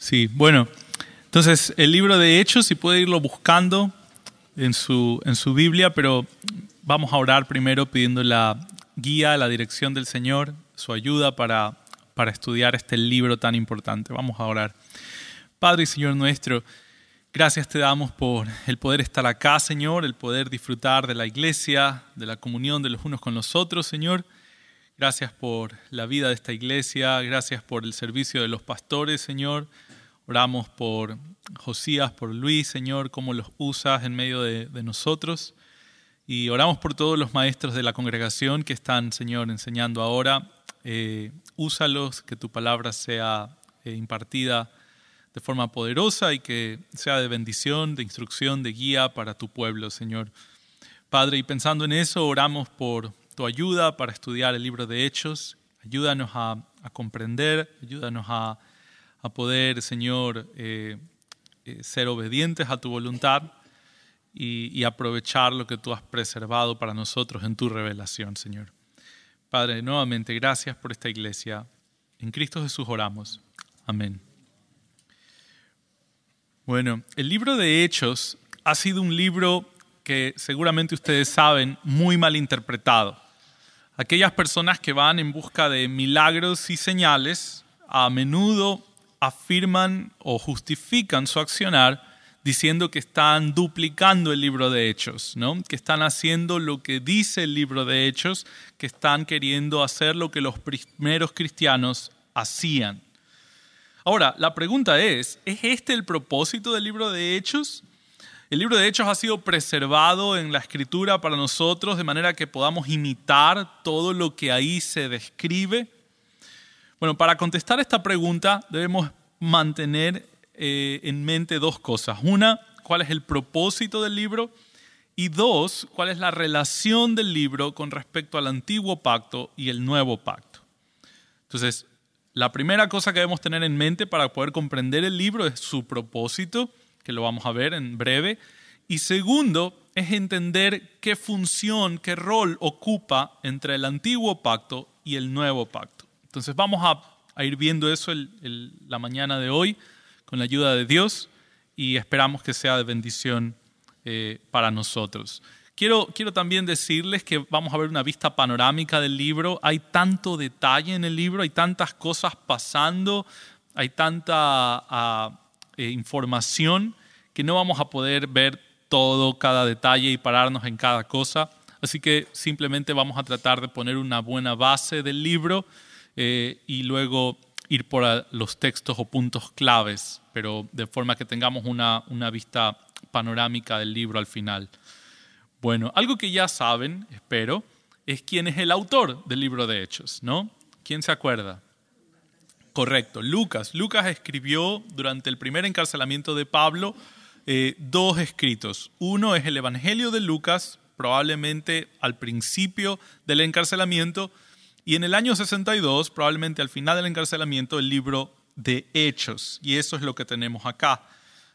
Sí, bueno, entonces el libro de Hechos, si puede irlo buscando en su, en su Biblia, pero vamos a orar primero pidiendo la guía, la dirección del Señor, su ayuda para, para estudiar este libro tan importante. Vamos a orar. Padre y Señor nuestro, gracias te damos por el poder estar acá, Señor, el poder disfrutar de la iglesia, de la comunión de los unos con los otros, Señor. Gracias por la vida de esta iglesia, gracias por el servicio de los pastores, Señor. Oramos por Josías, por Luis, Señor, cómo los usas en medio de, nosotros. Y oramos por todos los maestros de la congregación que están, Señor, enseñando ahora. Eh, úsalos, que tu palabra sea eh, impartida de forma poderosa y que sea de bendición, de instrucción, de guía para tu pueblo, Señor. Padre, y pensando en eso, oramos por tu ayuda para estudiar el libro de Hechos. Ayúdanos a comprender, ayúdanos a a poder, Señor, eh, eh, ser obedientes a tu voluntad y, aprovechar lo que tú has preservado para nosotros en tu revelación, Señor. Padre, nuevamente, gracias por esta iglesia. En Cristo Jesús oramos. Amén. Bueno, el libro de Hechos ha sido un libro que seguramente ustedes saben, muy mal interpretado. Aquellas personas que van en busca de milagros y señales, a menudo afirman o justifican su accionar diciendo que están duplicando el libro de Hechos, ¿no? que están haciendo lo que dice el libro de Hechos, que están queriendo hacer lo que los primeros cristianos hacían. Ahora, la pregunta es, ¿es este el propósito del libro de Hechos? El libro de Hechos ha sido preservado en la escritura para nosotros de manera que podamos imitar todo lo que ahí se describe. Bueno, para contestar esta pregunta debemos mantener eh, en mente dos cosas. Una, cuál es el propósito del libro y dos, cuál es la relación del libro con respecto al antiguo pacto y el nuevo pacto. Entonces, la primera cosa que debemos tener en mente para poder comprender el libro es su propósito, que lo vamos a ver en breve. Y segundo, es entender qué función, qué rol ocupa entre el antiguo pacto y el nuevo pacto. Entonces vamos a, ir viendo eso la mañana de hoy con la ayuda de Dios y esperamos que sea de bendición eh, para nosotros. Quiero, quiero también decirles que vamos a ver una vista panorámica del libro. Hay tanto detalle en el libro, hay tantas cosas pasando, hay tanta ah, eh, información que no vamos a poder ver todo, cada detalle y pararnos en cada cosa. Así que simplemente vamos a tratar de poner una buena base del libro eh, y luego ir por los textos o puntos claves, pero de forma que tengamos una, una vista panorámica del libro al final. Bueno, algo que ya saben, espero, es quién es el autor del libro de Hechos, ¿no? ¿Quién se acuerda? Correcto, Lucas. Lucas escribió durante el primer encarcelamiento de Pablo eh, dos escritos. Uno es el Evangelio de Lucas, probablemente al principio del encarcelamiento, y en el año 62, probablemente al final del encarcelamiento, el libro de Hechos. Y eso es lo que tenemos acá.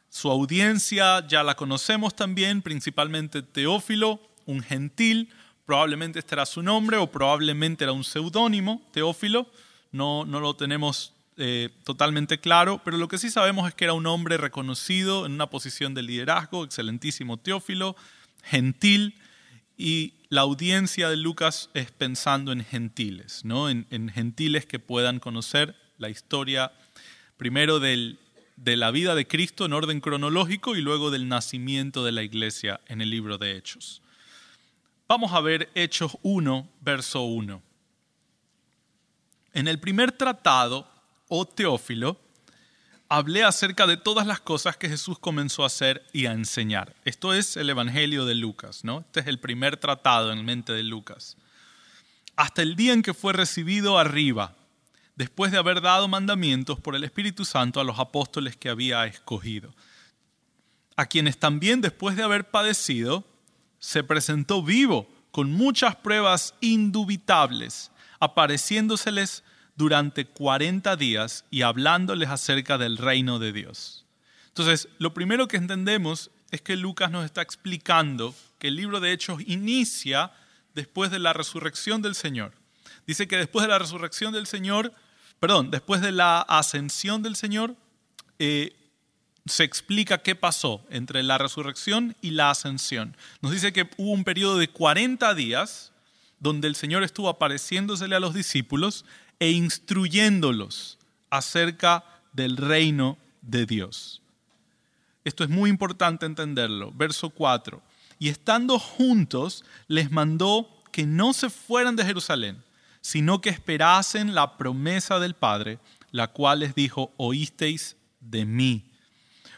Su audiencia ya la conocemos también, principalmente Teófilo, un gentil, probablemente este era su nombre o probablemente era un seudónimo, Teófilo, no, no lo tenemos eh, totalmente claro, pero lo que sí sabemos es que era un hombre reconocido en una posición de liderazgo, excelentísimo Teófilo, gentil, y la audiencia de Lucas es pensando en gentiles, ¿no? en, gentiles que puedan conocer la historia primero de la vida de Cristo en orden cronológico y luego del nacimiento de la iglesia en el libro de Hechos. Vamos a ver Hechos 1, verso 1. En el primer tratado, o Teófilo, hablé acerca de todas las cosas que Jesús comenzó a hacer y a enseñar. Esto es el Evangelio de Lucas, ¿no? Este es el primer tratado en mente de Lucas. Hasta el día en que fue recibido arriba, después de haber dado mandamientos por el Espíritu Santo a los apóstoles que había escogido, a quienes también después de haber padecido, se presentó vivo con muchas pruebas indubitables, apareciéndoseles durante 40 días y hablándoles acerca del reino de Dios. Entonces, lo primero que entendemos es que Lucas nos está explicando que el libro de Hechos inicia después de la resurrección del Señor. Dice que después de la resurrección del Señor, perdón, después de la ascensión del Señor, eh, se explica qué pasó entre la resurrección y la ascensión. Nos dice que hubo un periodo de 40 días donde el Señor estuvo apareciéndosele a los discípulos e instruyéndolos acerca del reino de Dios. Esto es muy importante entenderlo. Verso 4. Y estando juntos, les mandó que no se fueran de Jerusalén, sino que esperasen la promesa del Padre, la cual les dijo, oísteis de mí.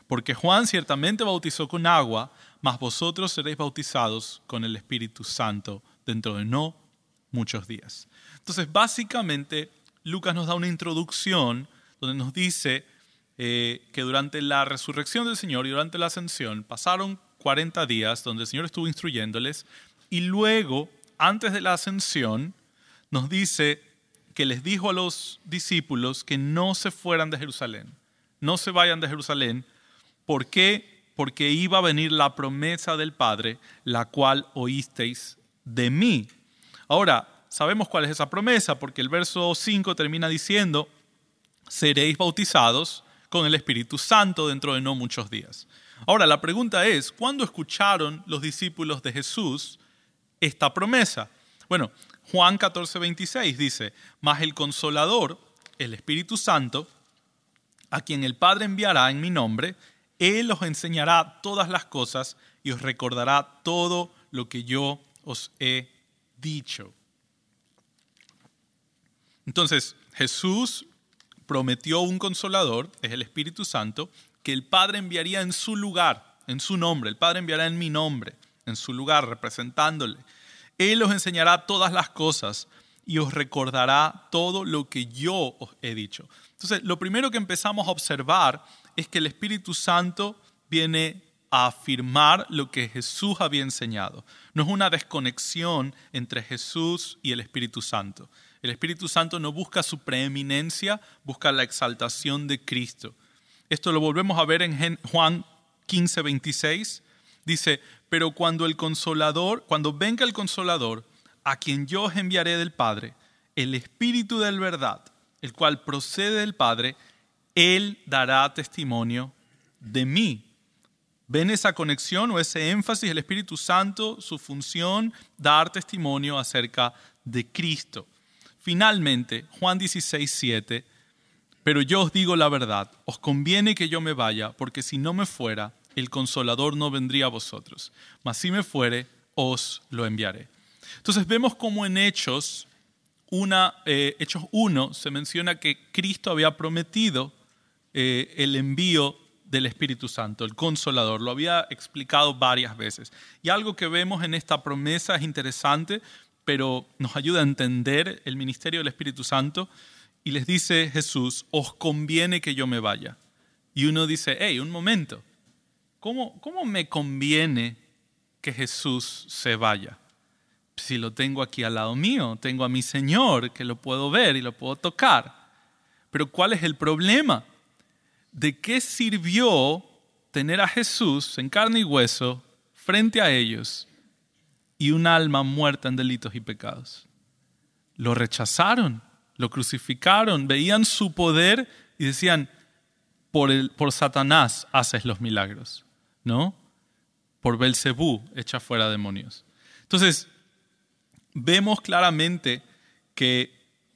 Porque Juan ciertamente bautizó con agua, mas vosotros seréis bautizados con el Espíritu Santo dentro de no muchos días. Entonces, básicamente, Lucas nos da una introducción donde nos dice eh, que durante la resurrección del Señor y durante la ascensión pasaron 40 días donde el Señor estuvo instruyéndoles y luego, antes de la ascensión, nos dice que les dijo a los discípulos que no se fueran de Jerusalén, no se vayan de Jerusalén, ¿Por qué? Porque iba a venir la promesa del Padre, la cual oísteis de mí. Ahora, sabemos cuál es esa promesa, porque el verso 5 termina diciendo, seréis bautizados con el Espíritu Santo dentro de no muchos días. Ahora, la pregunta es, ¿cuándo escucharon los discípulos de Jesús esta promesa? Bueno, Juan 14, 26 dice, mas el consolador, el Espíritu Santo, a quien el Padre enviará en mi nombre, él os enseñará todas las cosas y os recordará todo lo que yo os he dicho. Entonces, Jesús prometió un consolador, es el Espíritu Santo, que el Padre enviaría en su lugar, en su nombre. El Padre enviará en mi nombre, en su lugar, representándole. Él os enseñará todas las cosas y os recordará todo lo que yo os he dicho. Entonces, lo primero que empezamos a observar es que el Espíritu Santo viene a afirmar lo que Jesús había enseñado. No es una desconexión entre Jesús y el Espíritu Santo. El Espíritu Santo no busca su preeminencia, busca la exaltación de Cristo. Esto lo volvemos a ver en Juan 15, 26. Dice, pero cuando el consolador, cuando venga el consolador, a quien yo os enviaré del Padre, el Espíritu de verdad, el cual procede del Padre, él dará testimonio de mí. ¿Ven esa conexión o ese énfasis? El Espíritu Santo, su función, dar testimonio acerca de Cristo. Finalmente, Juan 16, 7, pero yo os digo la verdad, os conviene que yo me vaya, porque si no me fuera, el consolador no vendría a vosotros, mas si me fuere, os lo enviaré. Entonces vemos como en Hechos, una, eh, Hechos 1 se menciona que Cristo había prometido eh, el envío del Espíritu Santo, el consolador. Lo había explicado varias veces. Y algo que vemos en esta promesa es interesante, pero nos ayuda a entender el ministerio del Espíritu Santo. Y les dice Jesús, os conviene que yo me vaya. Y uno dice, hey, un momento, ¿cómo, cómo me conviene que Jesús se vaya? Si lo tengo aquí al lado mío, tengo a mi Señor que lo puedo ver y lo puedo tocar. Pero ¿cuál es el problema? ¿de qué sirvió tener a Jesús en carne y hueso frente a ellos y un alma muerta en delitos y pecados? Lo rechazaron, lo crucificaron, veían su poder y decían, por, el, por Satanás haces los milagros, ¿no? Por Belcebú echa fuera demonios. Entonces, vemos claramente que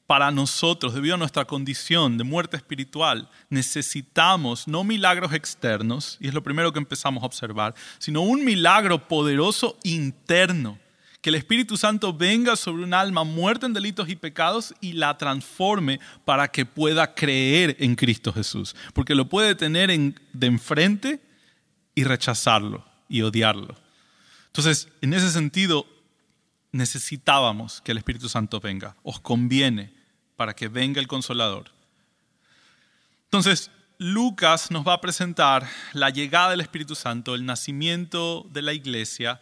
para nosotros, debido a nuestra condición de muerte espiritual, necesitamos no milagros externos, y es lo primero que empezamos a observar, sino un milagro poderoso interno. Que el Espíritu Santo venga sobre un alma muerta en delitos y pecados y la transforme para que pueda creer en Cristo Jesús. Porque lo puede tener de enfrente y rechazarlo y odiarlo. Entonces, en ese sentido, necesitábamos que el Espíritu Santo venga. Os conviene para que venga el consolador. Entonces, Lucas nos va a presentar la llegada del Espíritu Santo, el nacimiento de la iglesia,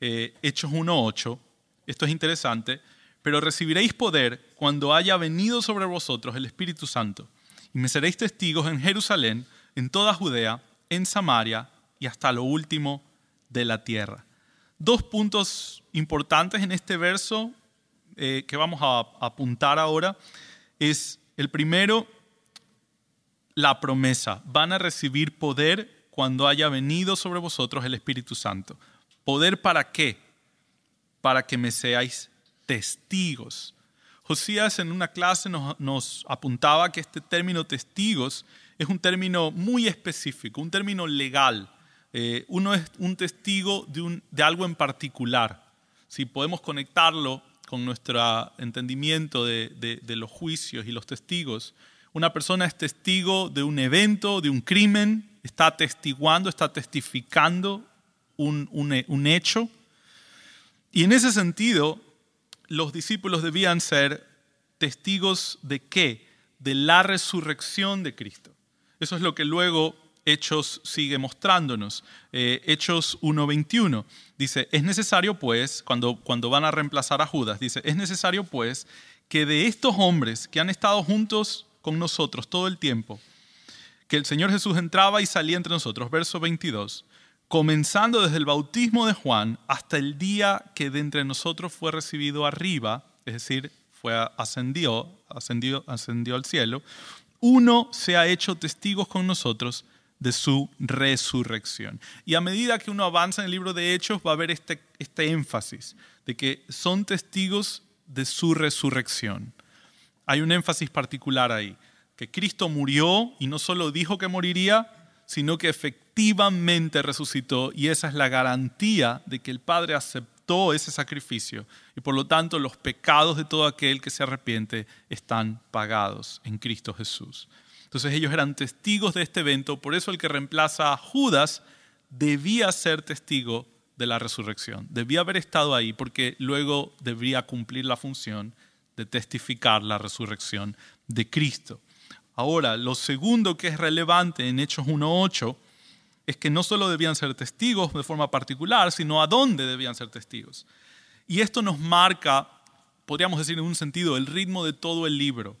eh, Hechos 1.8. Esto es interesante. Pero recibiréis poder cuando haya venido sobre vosotros el Espíritu Santo. Y me seréis testigos en Jerusalén, en toda Judea, en Samaria y hasta lo último de la tierra. Dos puntos importantes en este verso eh, que vamos a apuntar ahora es el primero, la promesa, van a recibir poder cuando haya venido sobre vosotros el Espíritu Santo. ¿Poder para qué? Para que me seáis testigos. Josías en una clase nos, apuntaba que este término testigos es un término muy específico, un término legal. Eh, uno es un testigo de, algo en particular. Si podemos conectarlo con nuestro entendimiento de, los juicios y los testigos, una persona es testigo de un evento, de un crimen, está atestiguando, está testificando un, un hecho. Y en ese sentido, los discípulos debían ser testigos de qué? De la resurrección de Cristo. Eso es lo que luego Hechos sigue mostrándonos. Eh, Hechos 1.21 dice, es necesario pues, cuando, cuando van a reemplazar a Judas, dice, es necesario pues que de estos hombres que han estado juntos con nosotros todo el tiempo, que el Señor Jesús entraba y salía entre nosotros, verso 22, comenzando desde el bautismo de Juan hasta el día que de entre nosotros fue recibido arriba, es decir, fue ascendió, ascendió, ascendió al cielo, uno se ha hecho testigos con nosotros de su resurrección. Y a medida que uno avanza en el libro de Hechos va a haber este, este énfasis de que son testigos de su resurrección. Hay un énfasis particular ahí, que Cristo murió y no solo dijo que moriría, sino que efectivamente resucitó y esa es la garantía de que el Padre aceptó ese sacrificio y por lo tanto los pecados de todo aquel que se arrepiente están pagados en Cristo Jesús. Entonces ellos eran testigos de este evento, por eso el que reemplaza a Judas debía ser testigo de la resurrección, debía haber estado ahí porque luego debía cumplir la función de testificar la resurrección de Cristo. Ahora, lo segundo que es relevante en Hechos 1.8 es que no solo debían ser testigos de forma particular, sino a dónde debían ser testigos. Y esto nos marca, podríamos decir en un sentido, el ritmo de todo el libro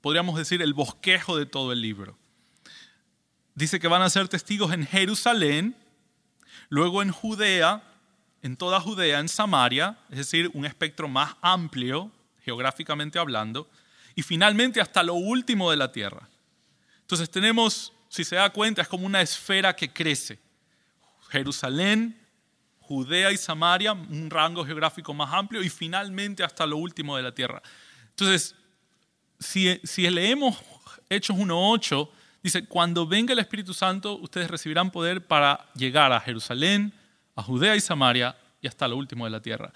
podríamos decir, el bosquejo de todo el libro. Dice que van a ser testigos en Jerusalén, luego en Judea, en toda Judea, en Samaria, es decir, un espectro más amplio, geográficamente hablando, y finalmente hasta lo último de la tierra. Entonces tenemos, si se da cuenta, es como una esfera que crece. Jerusalén, Judea y Samaria, un rango geográfico más amplio, y finalmente hasta lo último de la tierra. Entonces, si, leemos Hechos 1.8, dice, cuando venga el Espíritu Santo, ustedes recibirán poder para llegar a Jerusalén, a Judea y Samaria y hasta lo último de la tierra.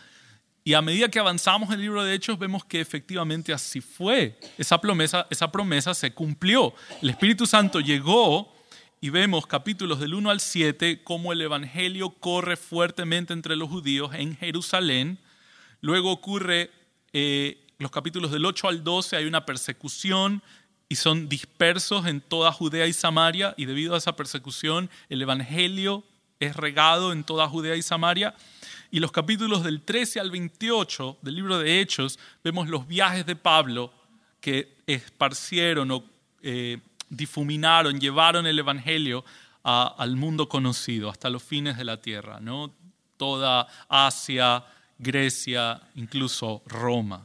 Y a medida que avanzamos en el libro de Hechos, vemos que efectivamente así fue. Esa promesa, esa promesa se cumplió. El Espíritu Santo llegó y vemos capítulos del 1 al 7 cómo el Evangelio corre fuertemente entre los judíos en Jerusalén. Luego ocurre eh, los capítulos del 8 al 12 hay una persecución y son dispersos en toda Judea y Samaria y debido a esa persecución el Evangelio es regado en toda Judea y Samaria. Y los capítulos del 13 al 28 del libro de Hechos vemos los viajes de Pablo que esparcieron o eh, difuminaron, llevaron el Evangelio al mundo conocido, hasta los fines de la tierra, ¿no? toda Asia, Grecia, incluso Roma.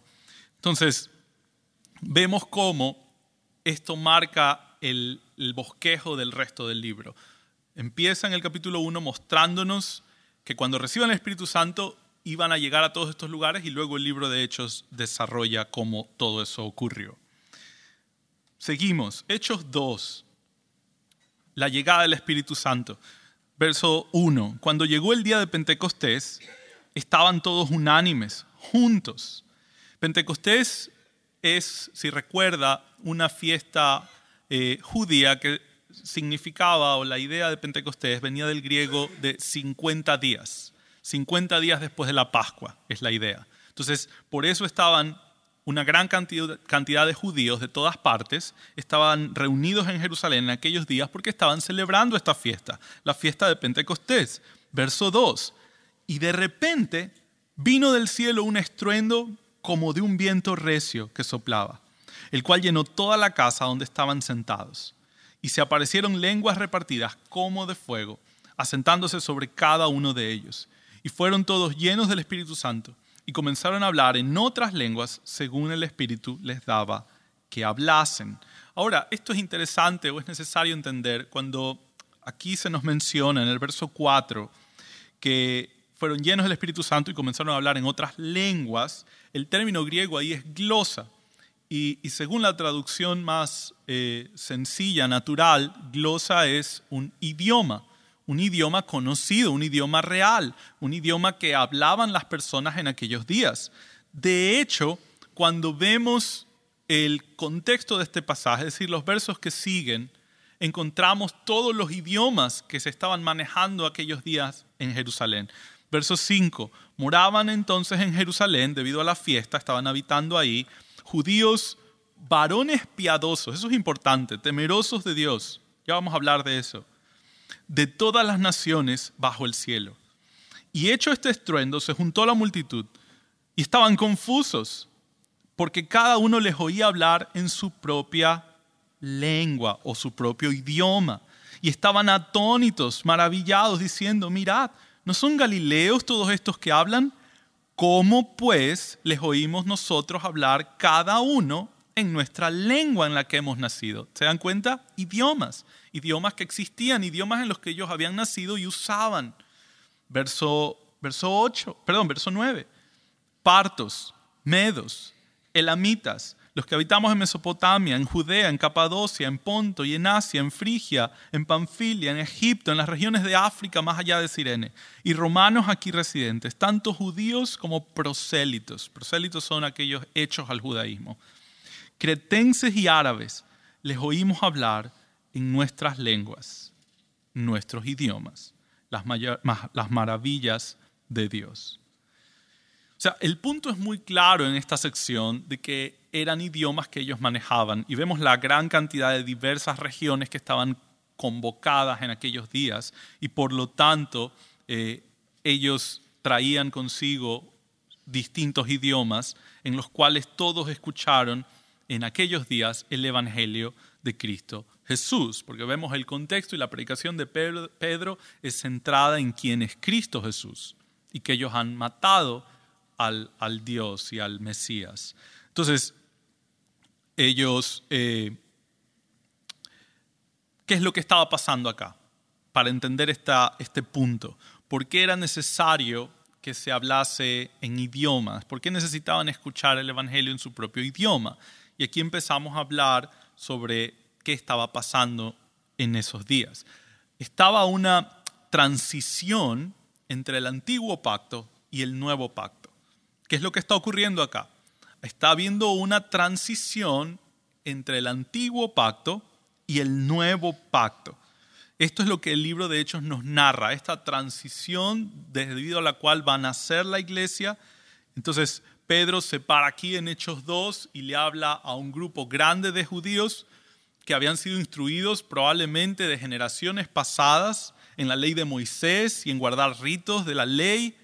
Entonces, vemos cómo esto marca el, bosquejo del resto del libro. Empieza en el capítulo 1 mostrándonos que cuando reciban el Espíritu Santo iban a llegar a todos estos lugares y luego el libro de Hechos desarrolla cómo todo eso ocurrió. Seguimos, Hechos 2, la llegada del Espíritu Santo. Verso 1, cuando llegó el día de Pentecostés, estaban todos unánimes, juntos. Pentecostés es, si recuerda, una fiesta eh, judía que significaba, o la idea de Pentecostés venía del griego de 50 días. 50 días después de la Pascua es la idea. Entonces, por eso estaban una gran cantidad de judíos de todas partes, estaban reunidos en Jerusalén en aquellos días porque estaban celebrando esta fiesta, la fiesta de Pentecostés. Verso 2. Y de repente vino del cielo un estruendo como de un viento recio que soplaba, el cual llenó toda la casa donde estaban sentados. Y se aparecieron lenguas repartidas como de fuego, asentándose sobre cada uno de ellos. Y fueron todos llenos del Espíritu Santo, y comenzaron a hablar en otras lenguas según el Espíritu les daba que hablasen. Ahora, esto es interesante o es necesario entender cuando aquí se nos menciona en el verso 4 que fueron llenos del Espíritu Santo y comenzaron a hablar en otras lenguas, el término griego ahí es glosa. Y, según la traducción más eh, sencilla, natural, glosa es un idioma, un idioma conocido, un idioma real, un idioma que hablaban las personas en aquellos días. De hecho, cuando vemos el contexto de este pasaje, es decir, los versos que siguen, encontramos todos los idiomas que se estaban manejando aquellos días en Jerusalén. Verso 5, moraban entonces en Jerusalén debido a la fiesta, estaban habitando ahí judíos varones piadosos, eso es importante, temerosos de Dios, ya vamos a hablar de eso, de todas las naciones bajo el cielo. Y hecho este estruendo, se juntó la multitud y estaban confusos, porque cada uno les oía hablar en su propia lengua o su propio idioma. Y estaban atónitos, maravillados, diciendo, mirad, ¿no son galileos todos estos que hablan? ¿Cómo pues les oímos nosotros hablar cada uno en nuestra lengua en la que hemos nacido? ¿Se dan cuenta? Idiomas, idiomas que existían, idiomas en los que ellos habían nacido y usaban. Verso, verso 8, perdón, verso 9. Partos, medos, elamitas, los que habitamos en Mesopotamia, en Judea, en Capadocia, en Ponto y en Asia, en Frigia, en Panfilia, en Egipto, en las regiones de África más allá de Sirene, y romanos aquí residentes, tanto judíos como prosélitos. Prosélitos son aquellos hechos al judaísmo. Cretenses y árabes, les oímos hablar en nuestras lenguas, nuestros idiomas, las, las maravillas de Dios. O sea, el punto es muy claro en esta sección de que eran idiomas que ellos manejaban. Y vemos la gran cantidad de diversas regiones que estaban convocadas en aquellos días. Y por lo tanto eh, ellos traían consigo distintos idiomas en los cuales todos escucharon en aquellos días el Evangelio de Cristo Jesús, porque vemos el contexto y la predicación de Pedro es centrada en quién es Cristo Jesús y que ellos han matado al, al Dios y al Mesías. Entonces, ellos, eh, ¿qué es lo que estaba pasando acá? Para entender esta, este punto. ¿Por qué era necesario que se hablase en idiomas? ¿Por qué necesitaban escuchar el Evangelio en su propio idioma? Y aquí empezamos a hablar sobre qué estaba pasando en esos días. Estaba una transición entre el antiguo pacto y el nuevo pacto. ¿Qué es lo que está ocurriendo acá? está habiendo una transición entre el antiguo pacto y el nuevo pacto. Esto es lo que el libro de Hechos nos narra, esta transición debido a la cual va a nacer la iglesia. Entonces Pedro se para aquí en Hechos 2 y le habla a un grupo grande de judíos que habían sido instruidos probablemente de generaciones pasadas en la ley de Moisés y en guardar ritos de la ley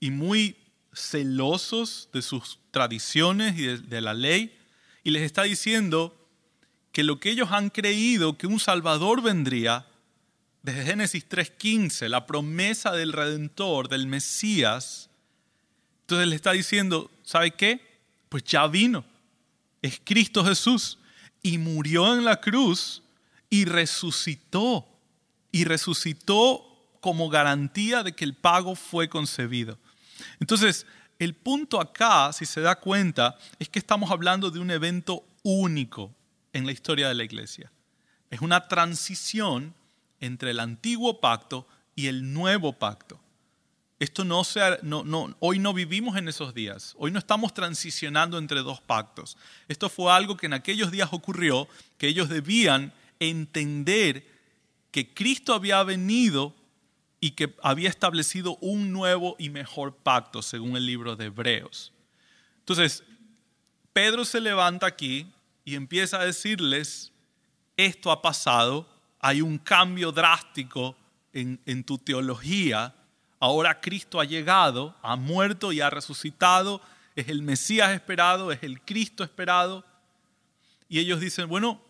y muy celosos de sus tradiciones y de, la ley, y les está diciendo que lo que ellos han creído que un Salvador vendría, desde Génesis 3.15, la promesa del Redentor, del Mesías, entonces le está diciendo, ¿sabe qué? Pues ya vino, es Cristo Jesús, y murió en la cruz y resucitó, y resucitó como garantía de que el pago fue concebido. Entonces, el punto acá, si se da cuenta, es que estamos hablando de un evento único en la historia de la iglesia. Es una transición entre el antiguo pacto y el nuevo pacto. Esto no, no, hoy no vivimos en esos días. Hoy no estamos transicionando entre dos pactos. Esto fue algo que en aquellos días ocurrió, que ellos debían entender que Cristo había venido y que había establecido un nuevo y mejor pacto, según el libro de Hebreos. Entonces, Pedro se levanta aquí y empieza a decirles, esto ha pasado, hay un cambio drástico en, en tu teología, ahora Cristo ha llegado, ha muerto y ha resucitado, es el Mesías esperado, es el Cristo esperado. Y ellos dicen, bueno,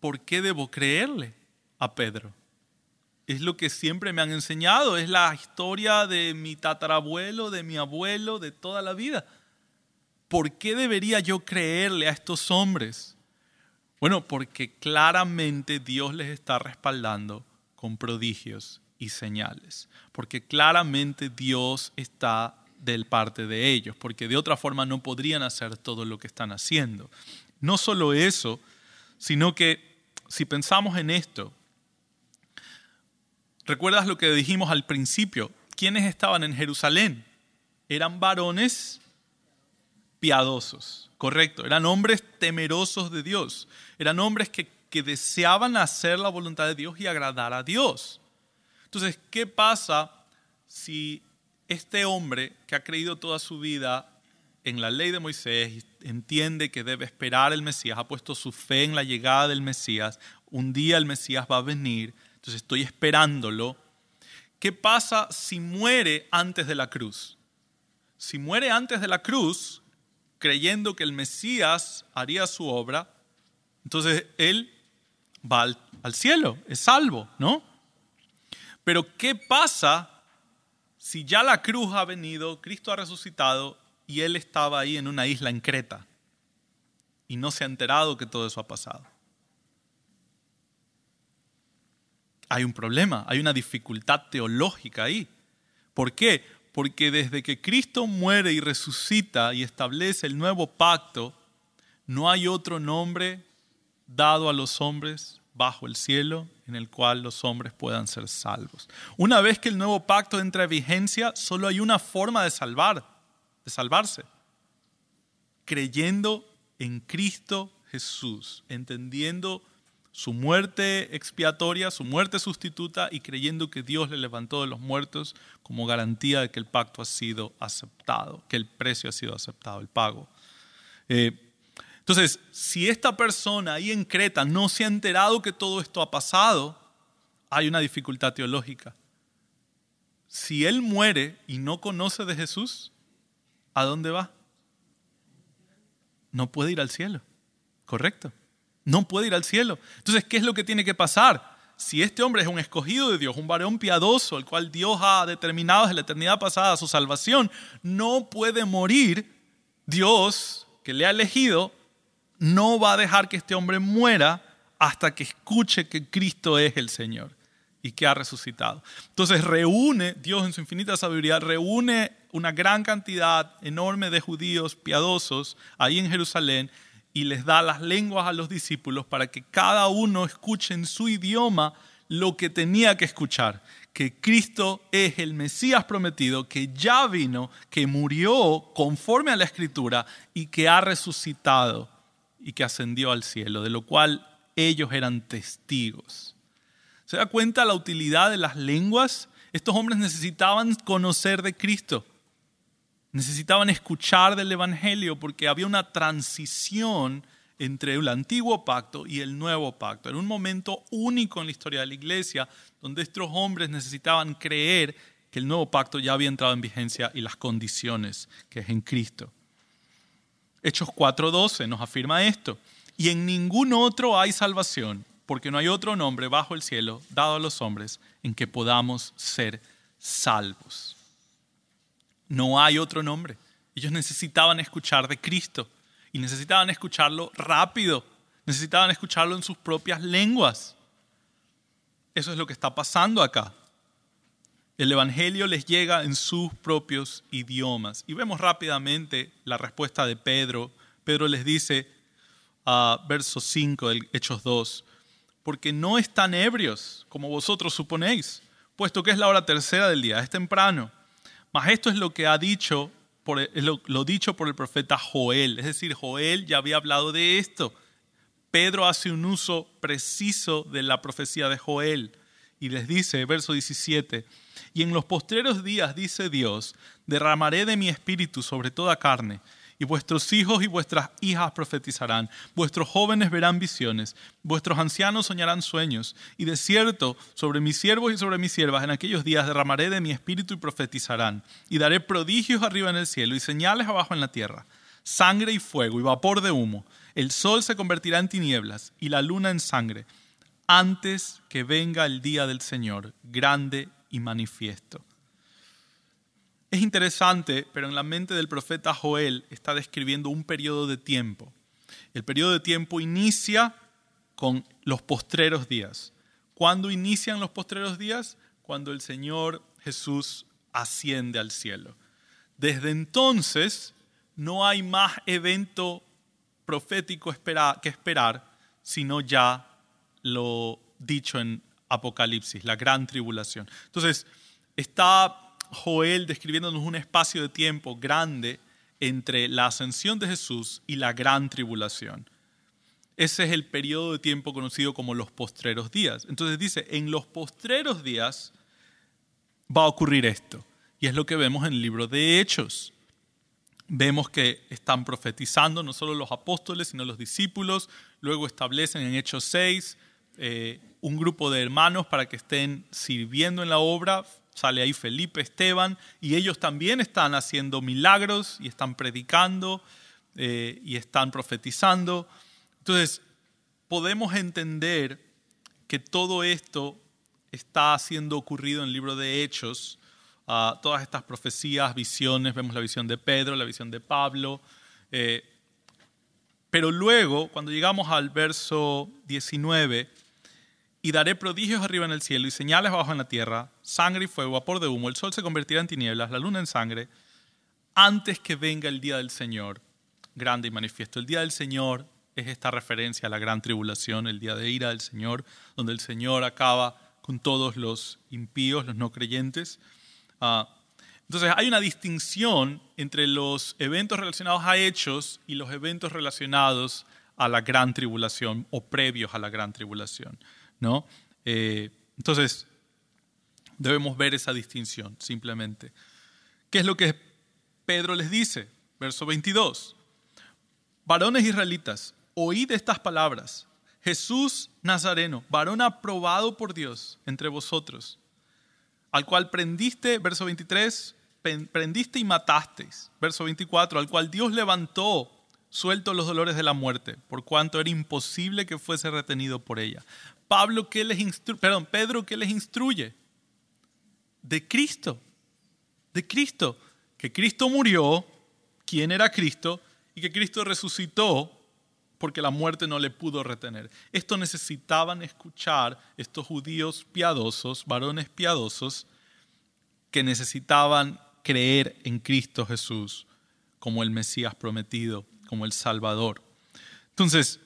¿por qué debo creerle a Pedro? Es lo que siempre me han enseñado, es la historia de mi tatarabuelo, de mi abuelo, de toda la vida. ¿Por qué debería yo creerle a estos hombres? Bueno, porque claramente Dios les está respaldando con prodigios y señales, porque claramente Dios está del parte de ellos, porque de otra forma no podrían hacer todo lo que están haciendo. No solo eso, sino que si pensamos en esto, ¿recuerdas lo que dijimos al principio? ¿Quiénes estaban en Jerusalén? Eran varones piadosos, correcto, eran hombres temerosos de Dios, eran hombres que, que deseaban hacer la voluntad de Dios y agradar a Dios. Entonces, ¿qué pasa si este hombre que ha creído toda su vida en la ley de Moisés, entiende que debe esperar el Mesías, ha puesto su fe en la llegada del Mesías, un día el Mesías va a venir, entonces estoy esperándolo. ¿Qué pasa si muere antes de la cruz? Si muere antes de la cruz, creyendo que el Mesías haría su obra, entonces él va al, cielo, es salvo, ¿no? Pero ¿qué pasa si ya la cruz ha venido, Cristo ha resucitado y él estaba ahí en una isla en Creta y no se ha enterado que todo eso ha pasado? Hay un problema, hay una dificultad teológica ahí. ¿Por qué? Porque desde que Cristo muere y resucita y establece el nuevo pacto, no hay otro nombre dado a los hombres bajo el cielo en el cual los hombres puedan ser salvos. Una vez que el nuevo pacto entra en vigencia, solo hay una forma de salvar, de salvarse. Creyendo en Cristo Jesús, entendiendo su muerte expiatoria, su muerte sustituta y creyendo que Dios le levantó de los muertos como garantía de que el pacto ha sido aceptado, que el precio ha sido aceptado, el pago. Eh, entonces, si esta persona ahí en Creta no se ha enterado que todo esto ha pasado, hay una dificultad teológica. Si él muere y no conoce de Jesús, ¿a dónde va? No puede ir al cielo, ¿correcto? No puede ir al cielo. Entonces, ¿qué es lo que tiene que pasar? Si este hombre es un escogido de Dios, un varón piadoso, el cual Dios ha determinado desde la eternidad pasada su salvación, no puede morir Dios que le ha elegido no va a dejar que este hombre muera hasta que escuche que Cristo es el Señor y que ha resucitado. Entonces reúne, Dios en su infinita sabiduría, reúne una gran cantidad enorme de judíos piadosos ahí en Jerusalén y les da las lenguas a los discípulos para que cada uno escuche en su idioma lo que tenía que escuchar, que Cristo es el Mesías prometido, que ya vino, que murió conforme a la escritura y que ha resucitado y que ascendió al cielo, de lo cual ellos eran testigos. ¿Se da cuenta la utilidad de las lenguas? Estos hombres necesitaban conocer de Cristo, necesitaban escuchar del Evangelio porque había una transición entre el antiguo pacto y el nuevo pacto. Era un momento único en la historia de la iglesia donde estos hombres necesitaban creer que el nuevo pacto ya había entrado en vigencia y las condiciones que es en Cristo. Hechos 4:12 nos afirma esto. Y en ningún otro hay salvación, porque no hay otro nombre bajo el cielo dado a los hombres en que podamos ser salvos. No hay otro nombre. Ellos necesitaban escuchar de Cristo y necesitaban escucharlo rápido, necesitaban escucharlo en sus propias lenguas. Eso es lo que está pasando acá. El Evangelio les llega en sus propios idiomas. Y vemos rápidamente la respuesta de Pedro. Pedro les dice, a verso 5 del Hechos 2, porque no están ebrios como vosotros suponéis, puesto que es la hora tercera del día, es temprano. Mas esto es lo que ha dicho, por, lo, lo dicho por el profeta Joel. Es decir, Joel ya había hablado de esto. Pedro hace un uso preciso de la profecía de Joel y les dice, verso 17, y en los postreros días, dice Dios, derramaré de mi espíritu sobre toda carne, y vuestros hijos y vuestras hijas profetizarán, vuestros jóvenes verán visiones, vuestros ancianos soñarán sueños, y de cierto, sobre mis siervos y sobre mis siervas en aquellos días derramaré de mi espíritu y profetizarán, y daré prodigios arriba en el cielo y señales abajo en la tierra, sangre y fuego y vapor de humo, el sol se convertirá en tinieblas y la luna en sangre antes que venga el día del Señor, grande y manifiesto. Es interesante, pero en la mente del profeta Joel está describiendo un periodo de tiempo. El periodo de tiempo inicia con los postreros días. ¿Cuándo inician los postreros días? Cuando el Señor Jesús asciende al cielo. Desde entonces no hay más evento profético que esperar, sino ya lo dicho en Apocalipsis, la gran tribulación. Entonces, está Joel describiéndonos un espacio de tiempo grande entre la ascensión de Jesús y la gran tribulación. Ese es el periodo de tiempo conocido como los postreros días. Entonces dice, en los postreros días va a ocurrir esto. Y es lo que vemos en el libro de Hechos. Vemos que están profetizando no solo los apóstoles, sino los discípulos. Luego establecen en Hechos 6 eh, un grupo de hermanos para que estén sirviendo en la obra. Sale ahí Felipe, Esteban, y ellos también están haciendo milagros y están predicando eh, y están profetizando. Entonces, podemos entender que todo esto está siendo ocurrido en el libro de Hechos, uh, todas estas profecías, visiones, vemos la visión de Pedro, la visión de Pablo, eh, pero luego, cuando llegamos al verso 19, y daré prodigios arriba en el cielo y señales abajo en la tierra, sangre y fuego, vapor de humo, el sol se convertirá en tinieblas, la luna en sangre, antes que venga el día del Señor, grande y manifiesto. El día del Señor es esta referencia a la gran tribulación, el día de ira del Señor, donde el Señor acaba con todos los impíos, los no creyentes. Ah, entonces hay una distinción entre los eventos relacionados a hechos y los eventos relacionados a la gran tribulación o previos a la gran tribulación. ¿No? Eh, entonces, debemos ver esa distinción simplemente. ¿Qué es lo que Pedro les dice? Verso 22. Varones israelitas, oíd estas palabras. Jesús Nazareno, varón aprobado por Dios entre vosotros, al cual prendiste, verso 23, prendiste y matasteis. Verso 24, al cual Dios levantó suelto los dolores de la muerte, por cuanto era imposible que fuese retenido por ella. Pablo, ¿qué les? Perdón, Pedro, ¿qué les instruye? De Cristo, de Cristo, que Cristo murió, quién era Cristo, y que Cristo resucitó porque la muerte no le pudo retener. Esto necesitaban escuchar estos judíos piadosos, varones piadosos, que necesitaban creer en Cristo Jesús como el Mesías prometido, como el Salvador. Entonces,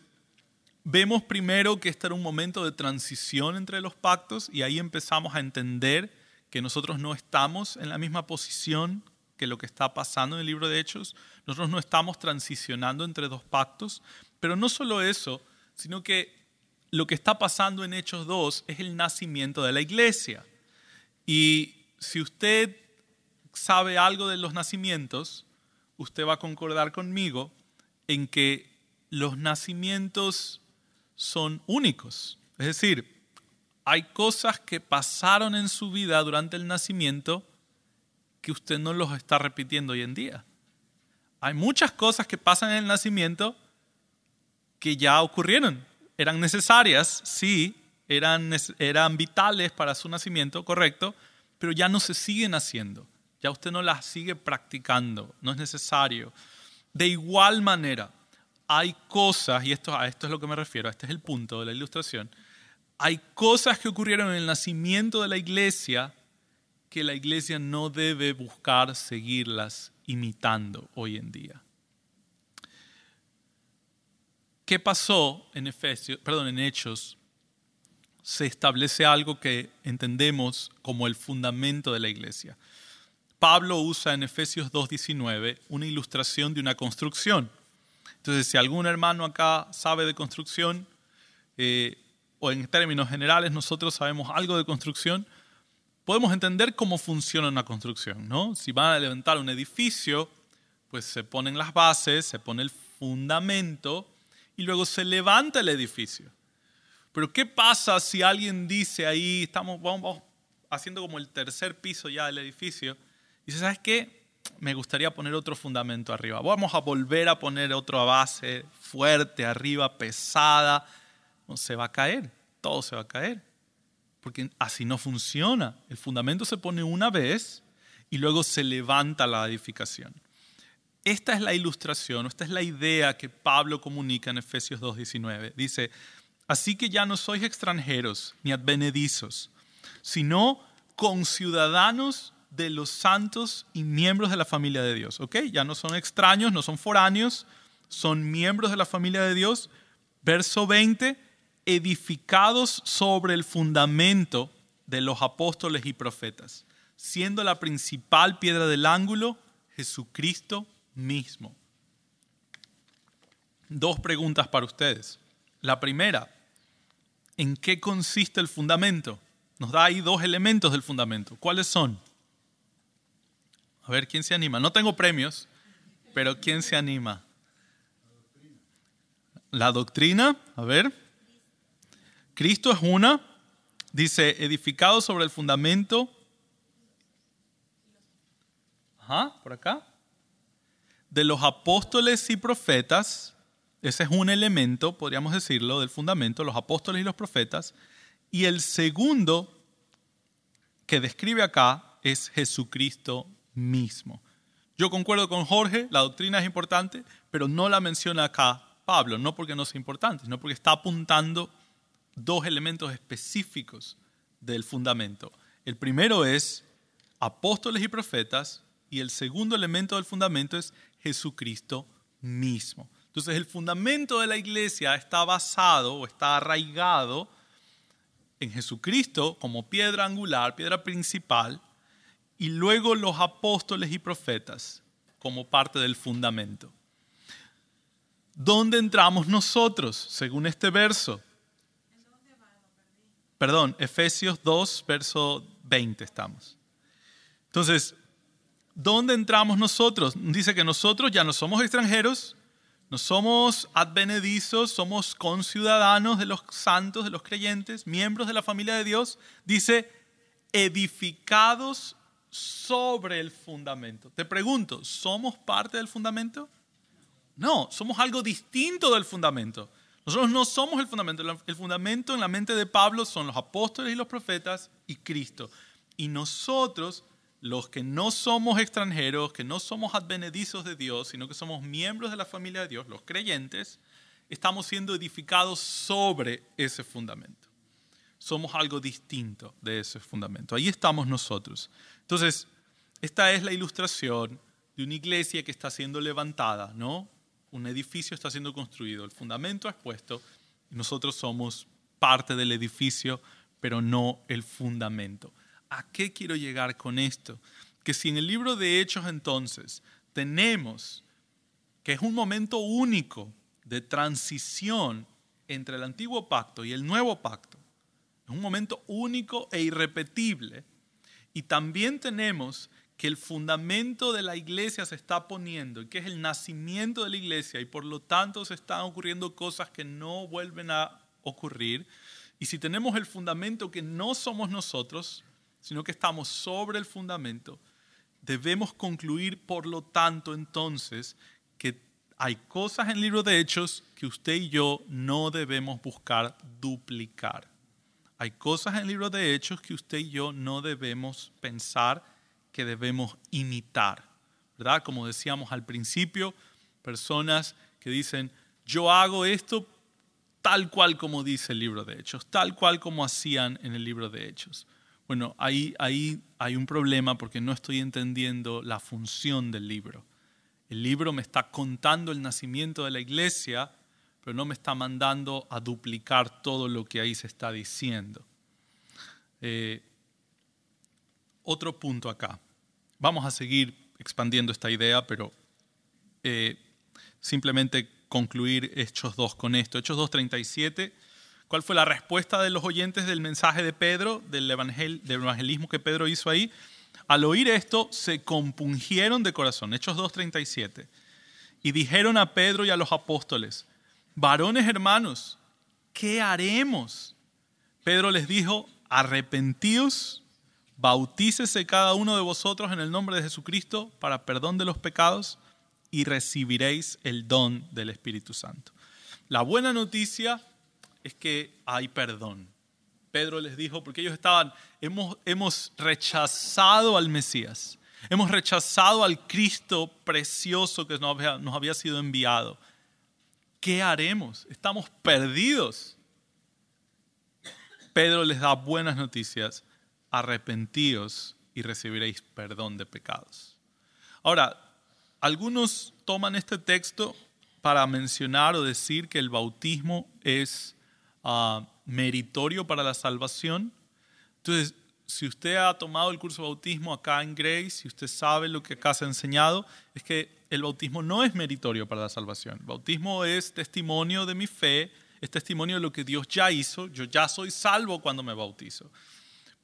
vemos primero que este era un momento de transición entre los pactos y ahí empezamos a entender que nosotros no estamos en la misma posición que lo que está pasando en el libro de Hechos. Nosotros no estamos transicionando entre dos pactos, pero no solo eso, sino que lo que está pasando en Hechos 2 es el nacimiento de la iglesia. Y si usted sabe algo de los nacimientos, usted va a concordar conmigo en que los nacimientos son únicos. Es decir, hay cosas que pasaron en su vida durante el nacimiento que usted no los está repitiendo hoy en día. Hay muchas cosas que pasan en el nacimiento que ya ocurrieron. Eran necesarias, sí, eran, eran vitales para su nacimiento, correcto, pero ya no se siguen haciendo. Ya usted no las sigue practicando, no es necesario. De igual manera, hay cosas, y esto, a esto es lo que me refiero, este es el punto de la ilustración, hay cosas que ocurrieron en el nacimiento de la iglesia que la iglesia no debe buscar seguirlas imitando hoy en día. ¿Qué pasó en Efesios, perdón, en Hechos? Se establece algo que entendemos como el fundamento de la iglesia. Pablo usa en Efesios 2.19 una ilustración de una construcción. Entonces, si algún hermano acá sabe de construcción, eh, o en términos generales nosotros sabemos algo de construcción, podemos entender cómo funciona una construcción. ¿no? Si van a levantar un edificio, pues se ponen las bases, se pone el fundamento y luego se levanta el edificio. Pero ¿qué pasa si alguien dice ahí, estamos vamos haciendo como el tercer piso ya del edificio, y dice, ¿sabes qué? Me gustaría poner otro fundamento arriba. Vamos a volver a poner otra base fuerte arriba, pesada. Se va a caer, todo se va a caer. Porque así no funciona. El fundamento se pone una vez y luego se levanta la edificación. Esta es la ilustración, esta es la idea que Pablo comunica en Efesios 2.19. Dice, Así que ya no sois extranjeros ni advenedizos, sino conciudadanos de los santos y miembros de la familia de Dios. ¿Ok? Ya no son extraños, no son foráneos, son miembros de la familia de Dios. Verso 20, edificados sobre el fundamento de los apóstoles y profetas, siendo la principal piedra del ángulo Jesucristo mismo. Dos preguntas para ustedes. La primera, ¿en qué consiste el fundamento? Nos da ahí dos elementos del fundamento. ¿Cuáles son? A ver, ¿quién se anima? No tengo premios, pero ¿quién se anima? La doctrina, a ver. Cristo es una, dice, edificado sobre el fundamento. Ajá, por acá. De los apóstoles y profetas, ese es un elemento, podríamos decirlo, del fundamento, los apóstoles y los profetas. Y el segundo que describe acá es Jesucristo mismo. Yo concuerdo con Jorge, la doctrina es importante, pero no la menciona acá Pablo, no porque no sea importante, sino porque está apuntando dos elementos específicos del fundamento. El primero es apóstoles y profetas y el segundo elemento del fundamento es Jesucristo mismo. Entonces el fundamento de la iglesia está basado o está arraigado en Jesucristo como piedra angular, piedra principal, y luego los apóstoles y profetas como parte del fundamento. ¿Dónde entramos nosotros, según este verso? Perdón, Efesios 2, verso 20 estamos. Entonces, ¿dónde entramos nosotros? Dice que nosotros ya no somos extranjeros, no somos advenedizos, somos conciudadanos de los santos, de los creyentes, miembros de la familia de Dios. Dice, edificados sobre el fundamento. Te pregunto, ¿somos parte del fundamento? No, somos algo distinto del fundamento. Nosotros no somos el fundamento. El fundamento en la mente de Pablo son los apóstoles y los profetas y Cristo. Y nosotros, los que no somos extranjeros, que no somos advenedizos de Dios, sino que somos miembros de la familia de Dios, los creyentes, estamos siendo edificados sobre ese fundamento. Somos algo distinto de ese fundamento. Ahí estamos nosotros. Entonces, esta es la ilustración de una iglesia que está siendo levantada, ¿no? un edificio está siendo construido, el fundamento es puesto, y nosotros somos parte del edificio, pero no el fundamento. ¿A qué quiero llegar con esto? Que si en el libro de Hechos entonces tenemos que es un momento único de transición entre el antiguo pacto y el nuevo pacto, es un momento único e irrepetible, y también tenemos que el fundamento de la iglesia se está poniendo, que es el nacimiento de la iglesia y por lo tanto se están ocurriendo cosas que no vuelven a ocurrir. Y si tenemos el fundamento que no somos nosotros, sino que estamos sobre el fundamento, debemos concluir por lo tanto entonces que hay cosas en el libro de Hechos que usted y yo no debemos buscar duplicar. Hay cosas en el libro de Hechos que usted y yo no debemos pensar que debemos imitar, ¿verdad? Como decíamos al principio, personas que dicen, yo hago esto tal cual como dice el libro de Hechos, tal cual como hacían en el libro de Hechos. Bueno, ahí, ahí hay un problema porque no estoy entendiendo la función del libro. El libro me está contando el nacimiento de la iglesia, pero no me está mandando a duplicar todo lo que ahí se está diciendo. Eh, otro punto acá. Vamos a seguir expandiendo esta idea, pero eh, simplemente concluir Hechos 2 con esto. Hechos 2.37. ¿Cuál fue la respuesta de los oyentes del mensaje de Pedro, del, del evangelismo que Pedro hizo ahí? Al oír esto, se compungieron de corazón. Hechos 2.37. Y dijeron a Pedro y a los apóstoles, varones hermanos, ¿qué haremos? Pedro les dijo, arrepentíos bautícese cada uno de vosotros en el nombre de Jesucristo para perdón de los pecados y recibiréis el don del Espíritu Santo. La buena noticia es que hay perdón. Pedro les dijo, porque ellos estaban, hemos, hemos rechazado al Mesías, hemos rechazado al Cristo precioso que nos había, nos había sido enviado. ¿Qué haremos? Estamos perdidos. Pedro les da buenas noticias, arrepentíos y recibiréis perdón de pecados. Ahora, algunos toman este texto para mencionar o decir que el bautismo es ah, meritorio para la salvación. Entonces, si usted ha tomado el curso de bautismo acá en Grace, si usted sabe lo que acá se ha enseñado, es que el bautismo no es meritorio para la salvación. El bautismo es testimonio de mi fe, es testimonio de lo que Dios ya hizo. Yo ya soy salvo cuando me bautizo.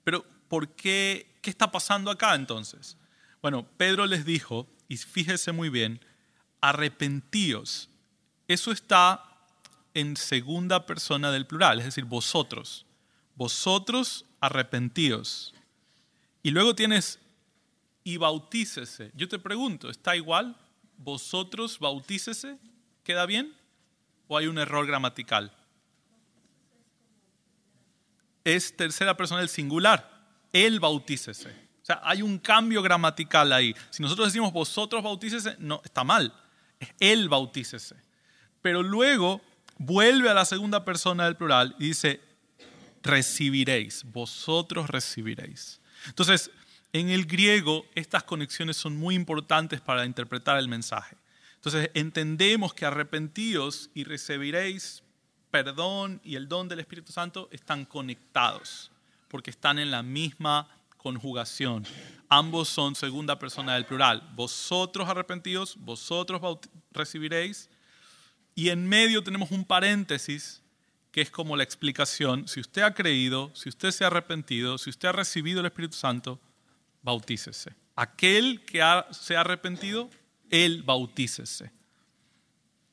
Pero, ¿por qué? ¿Qué está pasando acá entonces? Bueno, Pedro les dijo, y fíjese muy bien, arrepentíos. Eso está en segunda persona del plural, es decir, vosotros. Vosotros arrepentíos. Y luego tienes y bautícese. Yo te pregunto, ¿está igual? Vosotros bautícese. ¿Queda bien? ¿O hay un error gramatical? Es tercera persona del singular. Él bautícese. O sea, hay un cambio gramatical ahí. Si nosotros decimos vosotros bautícese, no, está mal. Él bautícese. Pero luego vuelve a la segunda persona del plural y dice, recibiréis, vosotros recibiréis. Entonces, en el griego estas conexiones son muy importantes para interpretar el mensaje. Entonces, entendemos que arrepentíos y recibiréis perdón y el don del Espíritu Santo están conectados, porque están en la misma conjugación. Ambos son segunda persona del plural. Vosotros arrepentidos, vosotros recibiréis. Y en medio tenemos un paréntesis que es como la explicación, si usted ha creído, si usted se ha arrepentido, si usted ha recibido el Espíritu Santo, bautícese. Aquel que se ha arrepentido, él bautícese.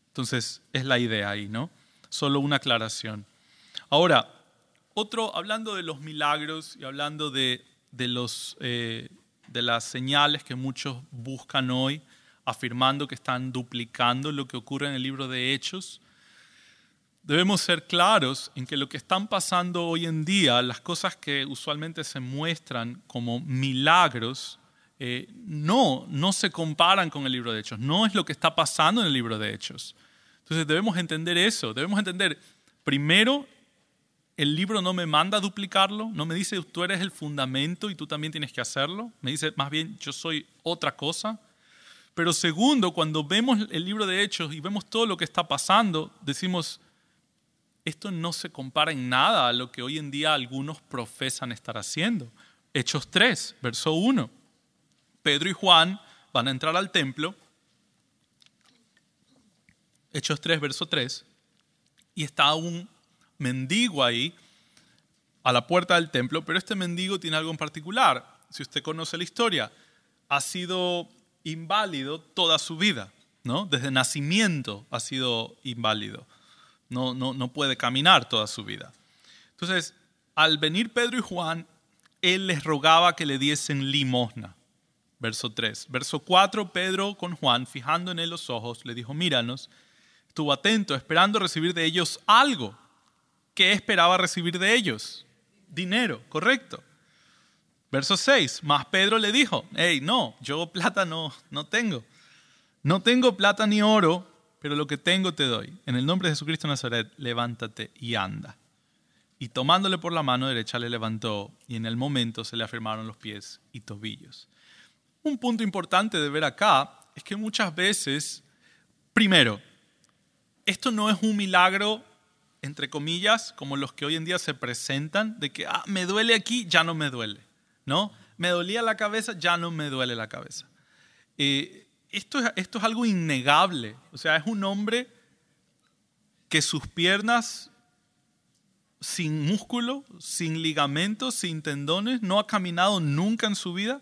Entonces, es la idea ahí, ¿no? Solo una aclaración. Ahora, otro, hablando de los milagros y hablando de, los, eh, de las señales que muchos buscan hoy, afirmando que están duplicando lo que ocurre en el libro de Hechos, debemos ser claros en que lo que están pasando hoy en día, las cosas que usualmente se muestran como milagros, eh, no, no se comparan con el libro de Hechos, no es lo que está pasando en el libro de Hechos. Entonces debemos entender eso, debemos entender, primero, el libro no me manda a duplicarlo, no me dice tú eres el fundamento y tú también tienes que hacerlo, me dice más bien yo soy otra cosa. Pero segundo, cuando vemos el libro de Hechos y vemos todo lo que está pasando, decimos, esto no se compara en nada a lo que hoy en día algunos profesan estar haciendo. Hechos 3, verso 1. Pedro y Juan van a entrar al templo. Hechos 3, verso 3. Y está un mendigo ahí a la puerta del templo, pero este mendigo tiene algo en particular. Si usted conoce la historia, ha sido inválido toda su vida, ¿no? Desde nacimiento ha sido inválido no, no, puede caminar toda su vida. Entonces, al venir Pedro y Juan, él les rogaba que le diesen limosna. Verso 3. Verso 4, Pedro con Juan, fijando en él los ojos, le dijo, míranos, estuvo atento, esperando recibir de ellos algo. ¿Qué esperaba recibir de ellos? Dinero, correcto. Verso 6, más Pedro le dijo, hey, no, yo plata no, no tengo. No tengo plata ni oro, pero lo que tengo te doy. En el nombre de Jesucristo Nazaret, levántate y anda. Y tomándole por la mano derecha le levantó y en el momento se le afirmaron los pies y tobillos. Un punto importante de ver acá es que muchas veces, primero, esto no es un milagro, entre comillas, como los que hoy en día se presentan, de que, ah, me duele aquí, ya no me duele, ¿no? Me dolía la cabeza, ya no me duele la cabeza. Eh, esto, es algo innegable. O sea, es un hombre que sus piernas sin músculo, sin ligamentos, sin tendones, no ha caminado nunca en su vida.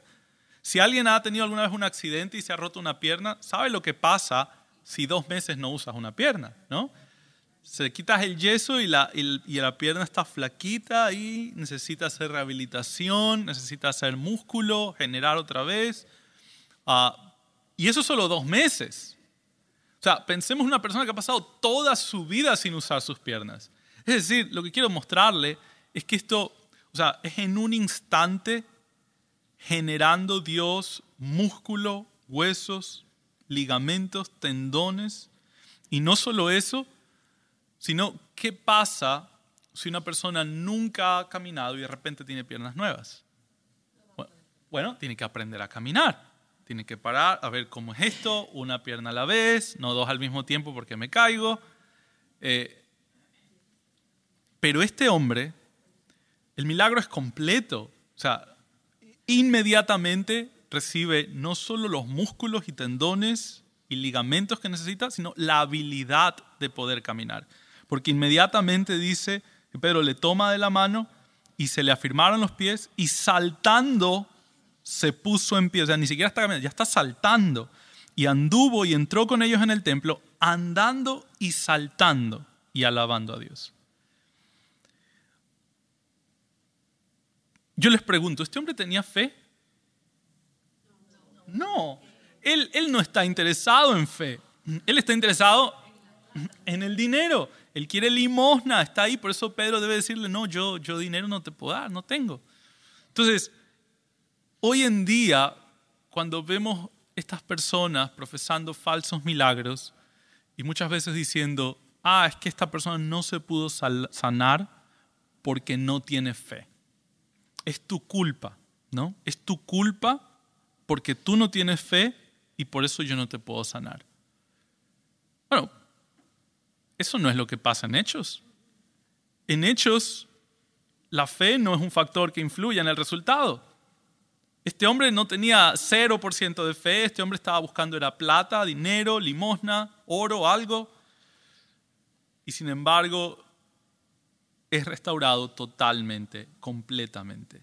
Si alguien ha tenido alguna vez un accidente y se ha roto una pierna, sabe lo que pasa si dos meses no usas una pierna, ¿no? Se quitas el yeso y la, la pierna está flaquita y necesita hacer rehabilitación, necesita hacer músculo, generar otra vez. Uh, y eso solo dos meses. O sea, pensemos en una persona que ha pasado toda su vida sin usar sus piernas. Es decir, lo que quiero mostrarle es que esto, o sea, es en un instante generando Dios músculo, huesos, ligamentos, tendones. Y no solo eso, sino qué pasa si una persona nunca ha caminado y de repente tiene piernas nuevas? Bueno, tiene que aprender a caminar. Tiene que parar, a ver cómo es esto, una pierna a la vez, no dos al mismo tiempo porque me caigo. Eh, pero este hombre, el milagro es completo. O sea, inmediatamente recibe no solo los músculos y tendones y ligamentos que necesita, sino la habilidad de poder caminar. Porque inmediatamente dice Pedro le toma de la mano y se le afirmaron los pies y saltando se puso en pie, o sea, ni siquiera está caminando, ya está saltando. Y anduvo y entró con ellos en el templo, andando y saltando y alabando a Dios. Yo les pregunto, ¿este hombre tenía fe? No, él, él no está interesado en fe, él está interesado en el dinero, él quiere limosna, está ahí, por eso Pedro debe decirle, no, yo, yo dinero no te puedo dar, no tengo. Entonces, Hoy en día, cuando vemos estas personas profesando falsos milagros y muchas veces diciendo, ah, es que esta persona no se pudo sanar porque no tiene fe. Es tu culpa, ¿no? Es tu culpa porque tú no tienes fe y por eso yo no te puedo sanar. Bueno, eso no es lo que pasa en hechos. En hechos, la fe no es un factor que influya en el resultado. Este hombre no tenía 0% de fe, este hombre estaba buscando era plata, dinero, limosna, oro, algo. Y sin embargo, es restaurado totalmente, completamente.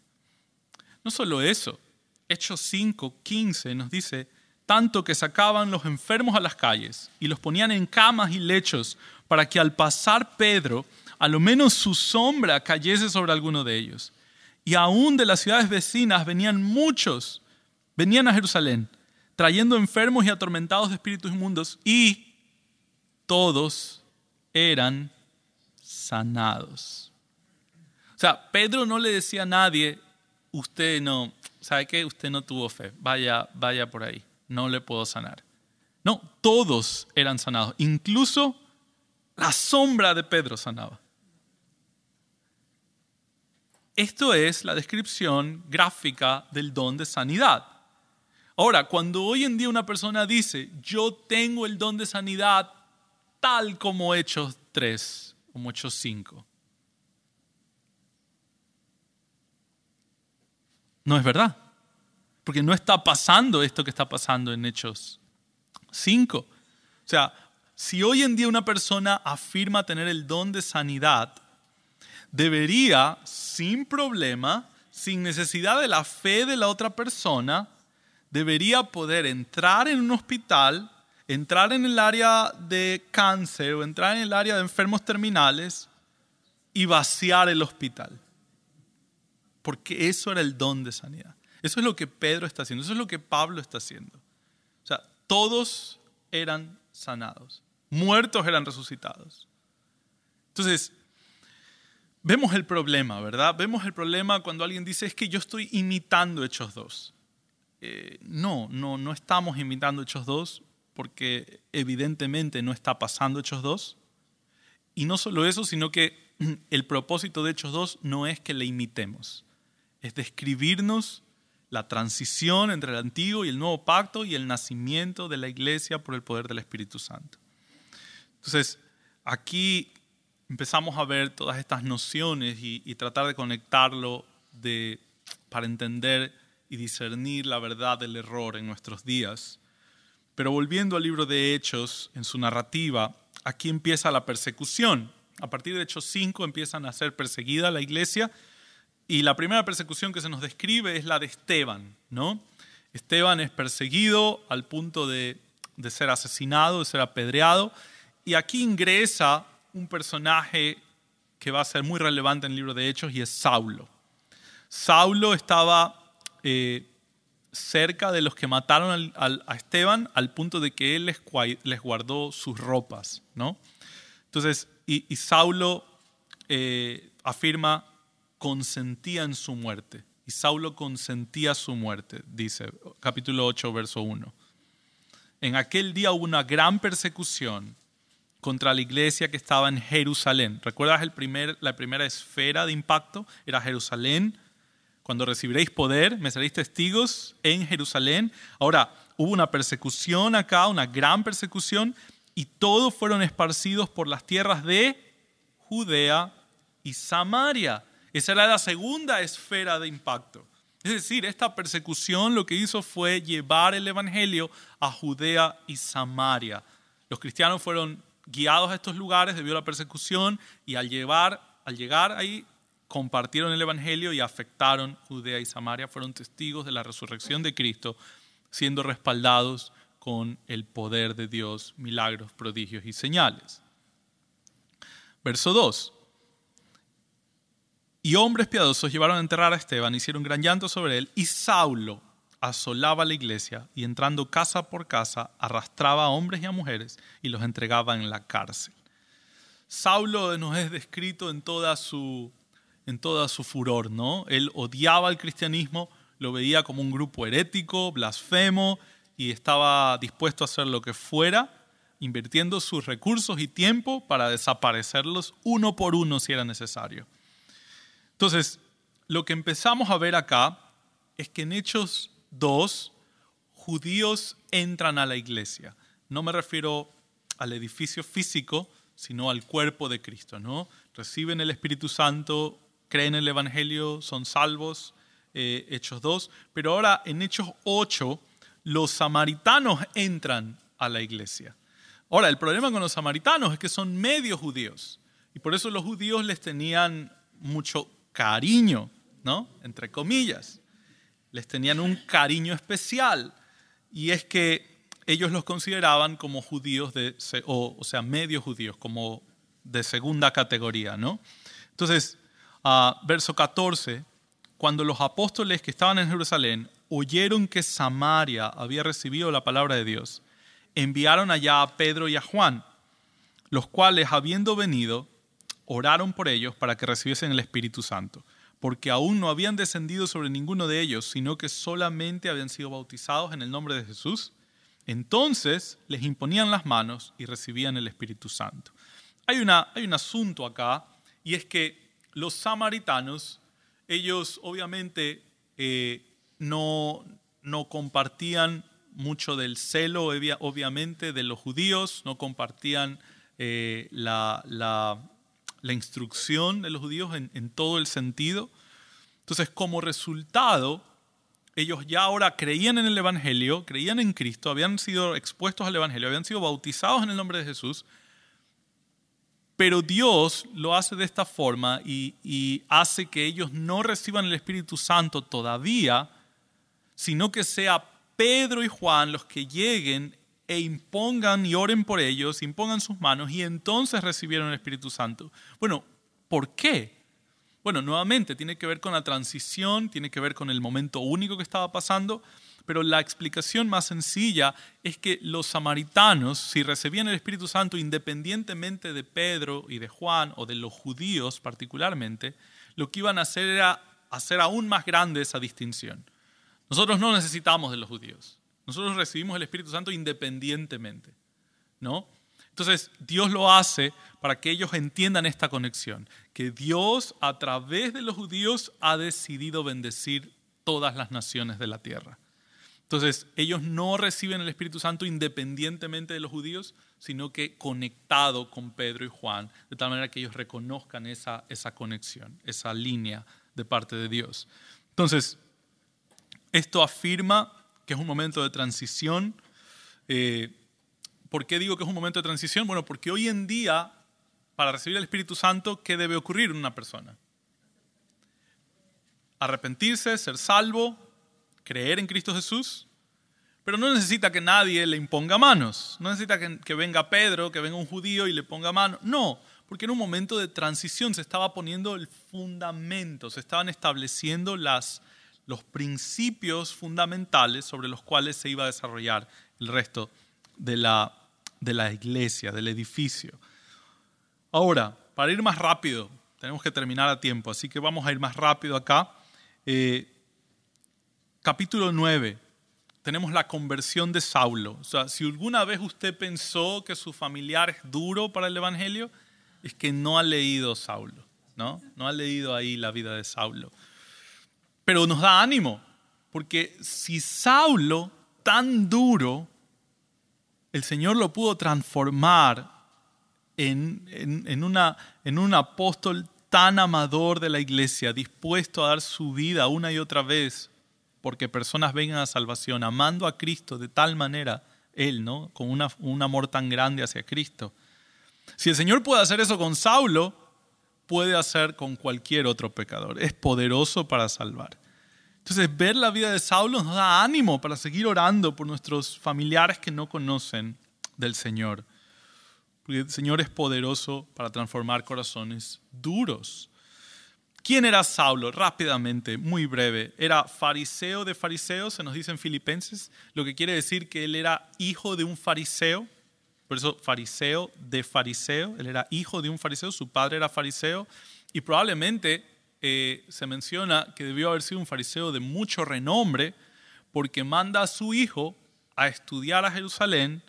No solo eso, Hechos 5, 15 nos dice, tanto que sacaban los enfermos a las calles y los ponían en camas y lechos para que al pasar Pedro, a lo menos su sombra cayese sobre alguno de ellos y aún de las ciudades vecinas venían muchos, venían a Jerusalén, trayendo enfermos y atormentados de espíritus inmundos, y todos eran sanados. O sea, Pedro no le decía a nadie, usted no, ¿sabe qué? Usted no tuvo fe, vaya, vaya por ahí, no le puedo sanar. No, todos eran sanados, incluso la sombra de Pedro sanaba. Esto es la descripción gráfica del don de sanidad. Ahora, cuando hoy en día una persona dice, yo tengo el don de sanidad tal como Hechos 3, como Hechos 5, no es verdad. Porque no está pasando esto que está pasando en Hechos 5. O sea, si hoy en día una persona afirma tener el don de sanidad, debería, sin problema, sin necesidad de la fe de la otra persona, debería poder entrar en un hospital, entrar en el área de cáncer o entrar en el área de enfermos terminales y vaciar el hospital. Porque eso era el don de sanidad. Eso es lo que Pedro está haciendo, eso es lo que Pablo está haciendo. O sea, todos eran sanados, muertos eran resucitados. Entonces, Vemos el problema, ¿verdad? Vemos el problema cuando alguien dice es que yo estoy imitando Hechos 2. Eh, no, no, no estamos imitando Hechos 2 porque evidentemente no está pasando Hechos 2. Y no solo eso, sino que el propósito de Hechos 2 no es que le imitemos, es describirnos la transición entre el antiguo y el nuevo pacto y el nacimiento de la iglesia por el poder del Espíritu Santo. Entonces, aquí empezamos a ver todas estas nociones y, tratar de conectarlo para entender y discernir la verdad del error en nuestros días. Pero volviendo al libro de Hechos, en su narrativa, aquí empieza la persecución. A partir de Hechos 5 empiezan a ser perseguida la iglesia y la primera persecución que se nos describe es la de Esteban. ¿no? Esteban es perseguido al punto de, de ser asesinado, de ser apedreado y aquí ingresa un personaje que va a ser muy relevante en el libro de Hechos y es Saulo. Saulo estaba eh, cerca de los que mataron a Esteban al punto de que él les, guardó sus ropas. ¿no? Entonces, y, Saulo eh, afirma, consentía en su muerte. Y Saulo consentía su muerte, dice capítulo 8, verso 1. En aquel día hubo una gran persecución contra la iglesia que estaba en Jerusalén. ¿Recuerdas el primer, la primera esfera de impacto? Era Jerusalén. Cuando recibiréis poder, me seréis testigos en Jerusalén. Ahora, hubo una persecución acá, una gran persecución, y todos fueron esparcidos por las tierras de Judea y Samaria. Esa era la segunda esfera de impacto. Es decir, esta persecución lo que hizo fue llevar el Evangelio a Judea y Samaria. Los cristianos fueron guiados a estos lugares debido a la persecución y al, llevar, al llegar ahí compartieron el Evangelio y afectaron Judea y Samaria, fueron testigos de la resurrección de Cristo, siendo respaldados con el poder de Dios, milagros, prodigios y señales. Verso 2. Y hombres piadosos llevaron a enterrar a Esteban, hicieron gran llanto sobre él, y Saulo asolaba la iglesia y entrando casa por casa arrastraba a hombres y a mujeres y los entregaba en la cárcel. Saulo nos es descrito en toda su, en toda su furor, ¿no? Él odiaba el cristianismo, lo veía como un grupo herético, blasfemo, y estaba dispuesto a hacer lo que fuera, invirtiendo sus recursos y tiempo para desaparecerlos uno por uno si era necesario. Entonces, lo que empezamos a ver acá es que en Hechos 2, judíos entran a la iglesia. No me refiero al edificio físico, sino al cuerpo de Cristo, ¿no? Reciben el Espíritu Santo, creen el Evangelio, son salvos, eh, Hechos 2, pero ahora en Hechos 8 los samaritanos entran a la iglesia. Ahora, el problema con los samaritanos es que son medio judíos y por eso los judíos les tenían mucho cariño, ¿no? Entre comillas. Les tenían un cariño especial. Y es que ellos los consideraban como judíos, de, o, sea, medio judíos, como de segunda categoría, ¿no? Entonces, uh, verso 14, cuando los apóstoles que estaban en Jerusalén oyeron que Samaria había recibido la palabra de Dios, enviaron allá a Pedro y a Juan, los cuales, habiendo venido, oraron por ellos para que recibiesen el Espíritu Santo, porque aún no habían descendido sobre ninguno de ellos, sino que solamente habían sido bautizados en el nombre de Jesús. Entonces les imponían las manos y recibían el Espíritu Santo. Hay, una, hay un asunto acá, y es que los samaritanos, ellos obviamente eh, no, no compartían mucho del celo, obviamente, de los judíos, no compartían eh, la, la, la instrucción de los judíos en, todo el sentido. Entonces, como resultado, ellos ya ahora creían en el Evangelio, creían en Cristo, habían sido expuestos al Evangelio, habían sido bautizados en el nombre de Jesús, pero Dios lo hace de esta forma y, y, hace que ellos no reciban el Espíritu Santo todavía, sino que sea Pedro y Juan los que lleguen e impongan y oren por ellos, impongan sus manos y entonces recibieron el Espíritu Santo. Bueno, ¿por qué? Bueno, nuevamente tiene que ver con la transición, tiene que ver con el momento único que estaba pasando, pero la explicación más sencilla es que los samaritanos, si recibían el Espíritu Santo independientemente de Pedro y de Juan o de los judíos particularmente, lo que iban a hacer era hacer aún más grande esa distinción. Nosotros no necesitamos de los judíos. Nosotros recibimos el Espíritu Santo independientemente, ¿no? Entonces, Dios lo hace para que ellos entiendan esta conexión, que Dios a través de los judíos ha decidido bendecir todas las naciones de la tierra. Entonces, ellos no reciben el Espíritu Santo independientemente de los judíos, sino que conectado con Pedro y Juan, de tal manera que ellos reconozcan esa, esa conexión, esa línea de parte de Dios. Entonces, esto afirma que es un momento de transición. Eh, ¿Por qué digo que es un momento de transición? Bueno, porque hoy en día, para recibir el Espíritu Santo, ¿qué debe ocurrir en una persona? Arrepentirse, ser salvo, creer en Cristo Jesús, pero no necesita que nadie le imponga manos, no necesita que, venga Pedro, que venga un judío y le ponga manos, no, porque en un momento de transición se estaba poniendo el fundamento, se estaban estableciendo las, los principios fundamentales sobre los cuales se iba a desarrollar el resto de la, de la iglesia, del edificio. Ahora, para ir más rápido, tenemos que terminar a tiempo, así que vamos a ir más rápido acá. Eh, capítulo 9. tenemos la conversión de Saulo. O sea, si alguna vez usted pensó que su familiar es duro para el Evangelio, es que no ha leído Saulo, ¿no? No ha leído ahí la vida de Saulo. Pero nos da ánimo, porque si Saulo, tan duro, el Señor lo pudo transformar en, en, una, en un apóstol tan amador de la iglesia, dispuesto a dar su vida una y otra vez porque personas vengan a salvación, amando a Cristo de tal manera, Él, ¿no? Con un amor tan grande hacia Cristo. Si el Señor puede hacer eso con Saulo, puede hacer con cualquier otro pecador. Es poderoso para salvar. Entonces, ver la vida de Saulo nos da ánimo para seguir orando por nuestros familiares que no conocen del Señor. Porque el Señor es poderoso para transformar corazones duros. ¿Quién era Saulo? Rápidamente, muy breve. Era fariseo de fariseos, se nos dice en Filipenses, lo que quiere decir que él era hijo de un fariseo. Por eso, fariseo de fariseo. Él era hijo de un fariseo, su padre era fariseo. Y probablemente eh, se menciona que debió haber sido un fariseo de mucho renombre, porque manda a su hijo a estudiar a Jerusalén,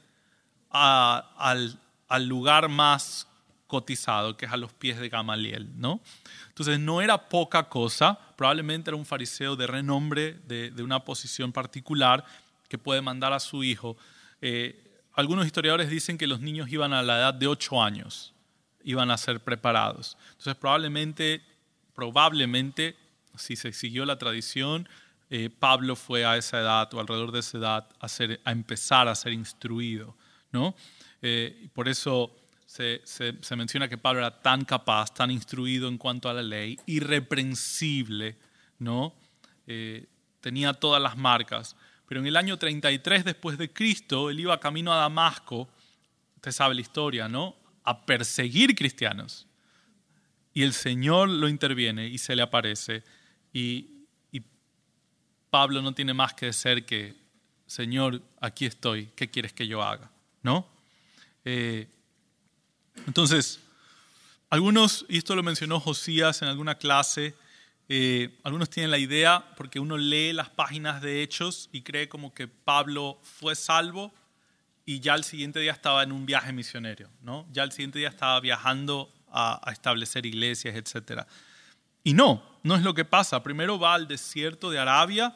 al, lugar más cotizado, que es a los pies de Gamaliel, ¿no? Entonces no era poca cosa, probablemente era un fariseo de renombre, de, una posición particular, que puede mandar a su hijo. Eh, algunos historiadores dicen que los niños iban a la edad de ocho años, iban a ser preparados. Entonces probablemente, probablemente, si se siguió la tradición, eh, Pablo fue a esa edad o alrededor de esa edad a empezar a ser instruido, ¿no? Eh, por eso se, menciona que Pablo era tan capaz, tan instruido en cuanto a la ley, irreprensible, ¿no? Eh, tenía todas las marcas. Pero en el año 33 después de Cristo, él iba camino a Damasco, usted sabe la historia, ¿no? A perseguir cristianos. Y el Señor lo interviene y se le aparece. Y, Pablo no tiene más que decir que, Señor, aquí estoy, ¿qué quieres que yo haga? ¿No? Eh, entonces, algunos, y esto lo mencionó Josías en alguna clase, eh, algunos tienen la idea, porque uno lee las páginas de Hechos y cree como que Pablo fue salvo y ya el siguiente día estaba en un viaje misionero, ¿no? Ya el siguiente día estaba viajando a, establecer iglesias, etc. Y no, no es lo que pasa. Primero va al desierto de Arabia,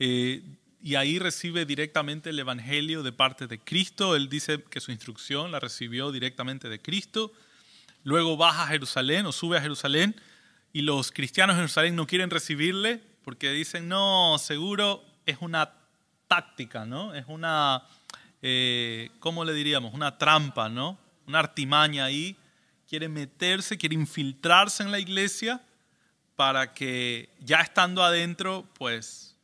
eh, y ahí recibe directamente el Evangelio de parte de Cristo. Él dice que su instrucción la recibió directamente de Cristo. Luego baja a Jerusalén o sube a Jerusalén y los cristianos de Jerusalén no quieren recibirle porque dicen, no, seguro es una táctica, ¿no? Es una, eh, ¿cómo le diríamos? Una trampa, ¿no? Una artimaña ahí. Quiere meterse, quiere infiltrarse en la iglesia para que ya estando adentro, pues...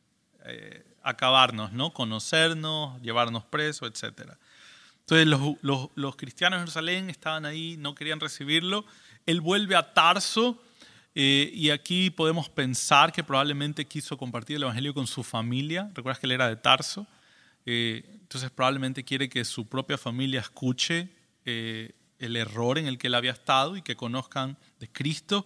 Eh, acabarnos, ¿no? Conocernos, llevarnos presos, etc. Entonces los, cristianos de Jerusalén estaban ahí, no querían recibirlo. Él vuelve a Tarso eh, y aquí podemos pensar que probablemente quiso compartir el Evangelio con su familia. Recuerdas que él era de Tarso. Eh, entonces probablemente quiere que su propia familia escuche eh, el error en el que él había estado y que conozcan de Cristo.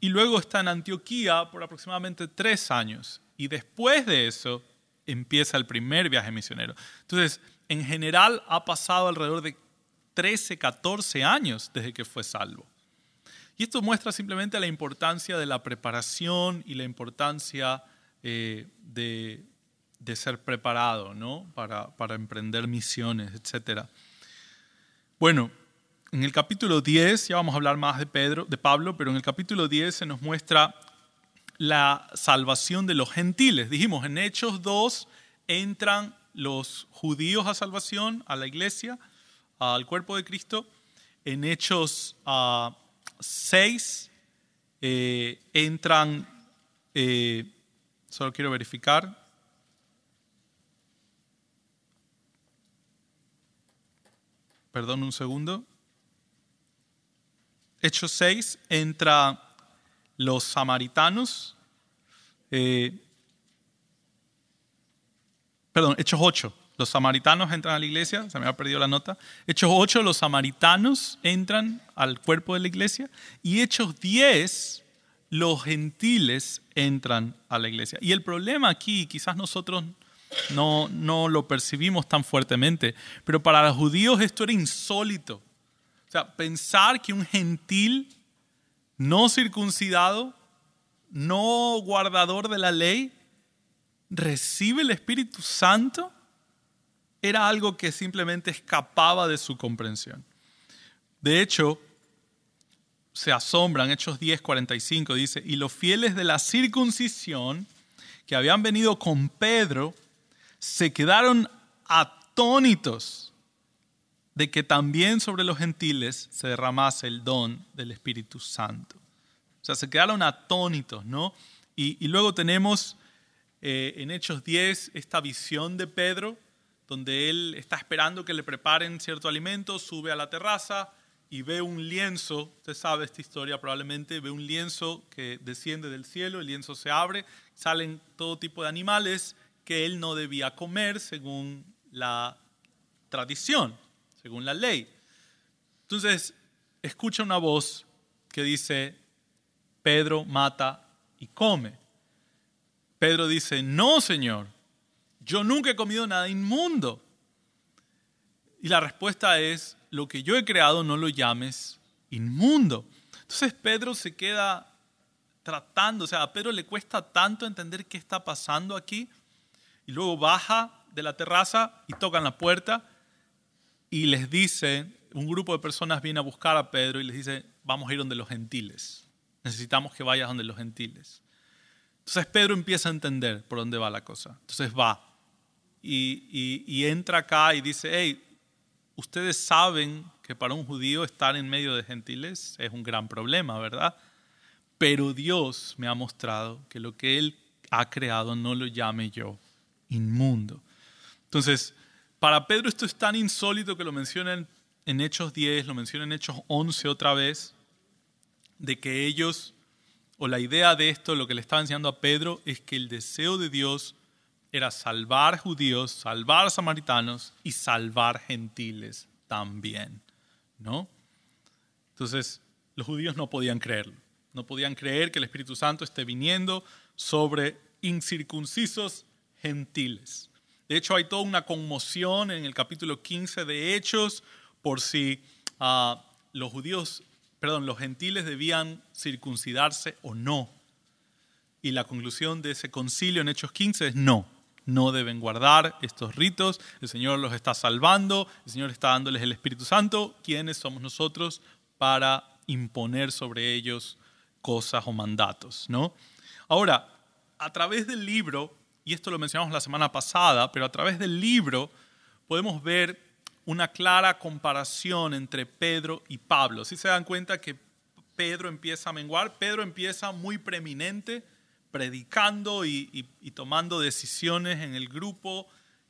Y luego está en Antioquía por aproximadamente tres años. Y después de eso empieza el primer viaje misionero. Entonces, en general ha pasado alrededor de 13, 14 años desde que fue salvo. Y esto muestra simplemente la importancia de la preparación y la importancia eh, de, ser preparado ¿no? para, para emprender misiones, etc. Bueno, en el capítulo 10, ya vamos a hablar más de, Pedro, de Pablo, pero en el capítulo 10 se nos muestra la salvación de los gentiles. Dijimos, en Hechos 2 entran los judíos a salvación, a la iglesia, al cuerpo de Cristo. En Hechos 6 ah, eh, entran, eh, solo quiero verificar, perdón un segundo. Hechos 6 entra los samaritanos, eh, perdón, Hechos 8, los samaritanos entran a la iglesia, se me ha perdido la nota. Hechos 8, los samaritanos entran al cuerpo de la iglesia. Y Hechos 10, los gentiles entran a la iglesia. Y el problema aquí, quizás nosotros no, no lo percibimos tan fuertemente, pero para los judíos esto era insólito. O sea, pensar que un gentil no circuncidado, no guardador de la ley, recibe el Espíritu Santo, era algo que simplemente escapaba de su comprensión. De hecho, se asombran, Hechos 10, 45 dice, y los fieles de la circuncisión que habían venido con Pedro se quedaron atónitos de que también sobre los gentiles se derramase el don del Espíritu Santo. O sea, se quedaron atónitos, ¿no? Y, luego tenemos eh, en Hechos 10 esta visión de Pedro, donde él está esperando que le preparen cierto alimento, sube a la terraza, y ve un lienzo, usted sabe esta historia probablemente, ve un lienzo que desciende del cielo, el lienzo se abre, salen todo tipo de animales que él no debía comer según la tradición, según la ley. Entonces, escucha una voz que dice, Pedro mata y come. Pedro dice, no, Señor, yo nunca he comido nada inmundo. Y la respuesta es, lo que yo he creado no lo llames inmundo. Entonces Pedro se queda tratando, o sea, a Pedro le cuesta tanto entender qué está pasando aquí, y luego baja de la terraza y tocan la puerta y les dice, un grupo de personas viene a buscar a Pedro y les dice, vamos a ir donde los gentiles, necesitamos que vayas donde los gentiles. Entonces Pedro empieza a entender por dónde va la cosa, entonces va y, entra acá y dice, hey, ustedes saben que para un judío estar en medio de gentiles es un gran problema, ¿verdad? Pero Dios me ha mostrado que lo que Él ha creado no lo llame yo inmundo. Entonces, para Pedro esto es tan insólito que lo mencionan en Hechos 10, lo mencionan en Hechos 11 otra vez, de que ellos, o la idea de esto, lo que le estaba enseñando a Pedro, es que el deseo de Dios era salvar judíos, salvar samaritanos y salvar gentiles también, ¿no? Entonces, los judíos no podían creerlo. No podían creer que el Espíritu Santo esté viniendo sobre incircuncisos gentiles. De hecho, hay toda una conmoción en el capítulo 15 de Hechos por si ah, los judíos, perdón, los gentiles debían circuncidarse o no. Y la conclusión de ese concilio en Hechos 15 es no no deben guardar estos ritos, el Señor los está salvando, el Señor está dándoles el Espíritu Santo, ¿quiénes somos nosotros para imponer sobre ellos cosas o mandatos? ¿no? Ahora, a través del libro, y esto lo mencionamos la semana pasada, pero a través del libro podemos ver una clara comparación entre Pedro y Pablo. Si se dan cuenta que Pedro empieza a menguar, Pedro empieza muy preeminente, predicando y, tomando decisiones en el grupo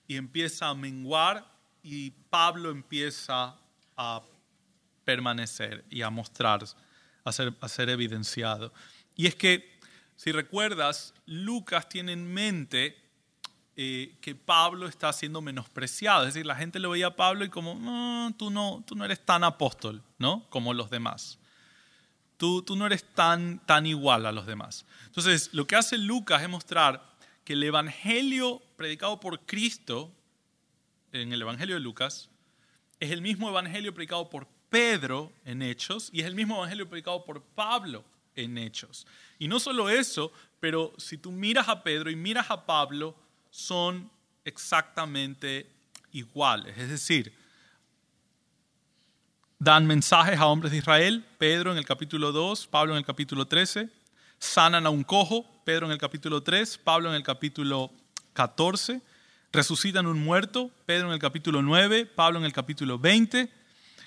y empieza a menguar y Pablo empieza a permanecer y a mostrar, a ser, evidenciado. Y es que, si recuerdas, Lucas tiene en mente eh, que Pablo está siendo menospreciado. Es decir, la gente lo veía a Pablo y como, tú, no, tú no eres tan apóstol, ¿no? Como los demás. Tú, tú no eres tan, tan igual a los demás. Entonces, lo que hace Lucas es mostrar que el Evangelio predicado por Cristo, en el Evangelio de Lucas, es el mismo Evangelio predicado por Pedro en Hechos y es el mismo Evangelio predicado por Pablo en Hechos. Y no solo eso, pero si tú miras a Pedro y miras a Pablo, son exactamente iguales. Es decir, dan mensajes a hombres de Israel, Pedro en el capítulo 2, Pablo en el capítulo 13, sanan a un cojo, Pedro en el capítulo 3, Pablo en el capítulo 14, resucitan un muerto, Pedro en el capítulo 9, Pablo en el capítulo 20,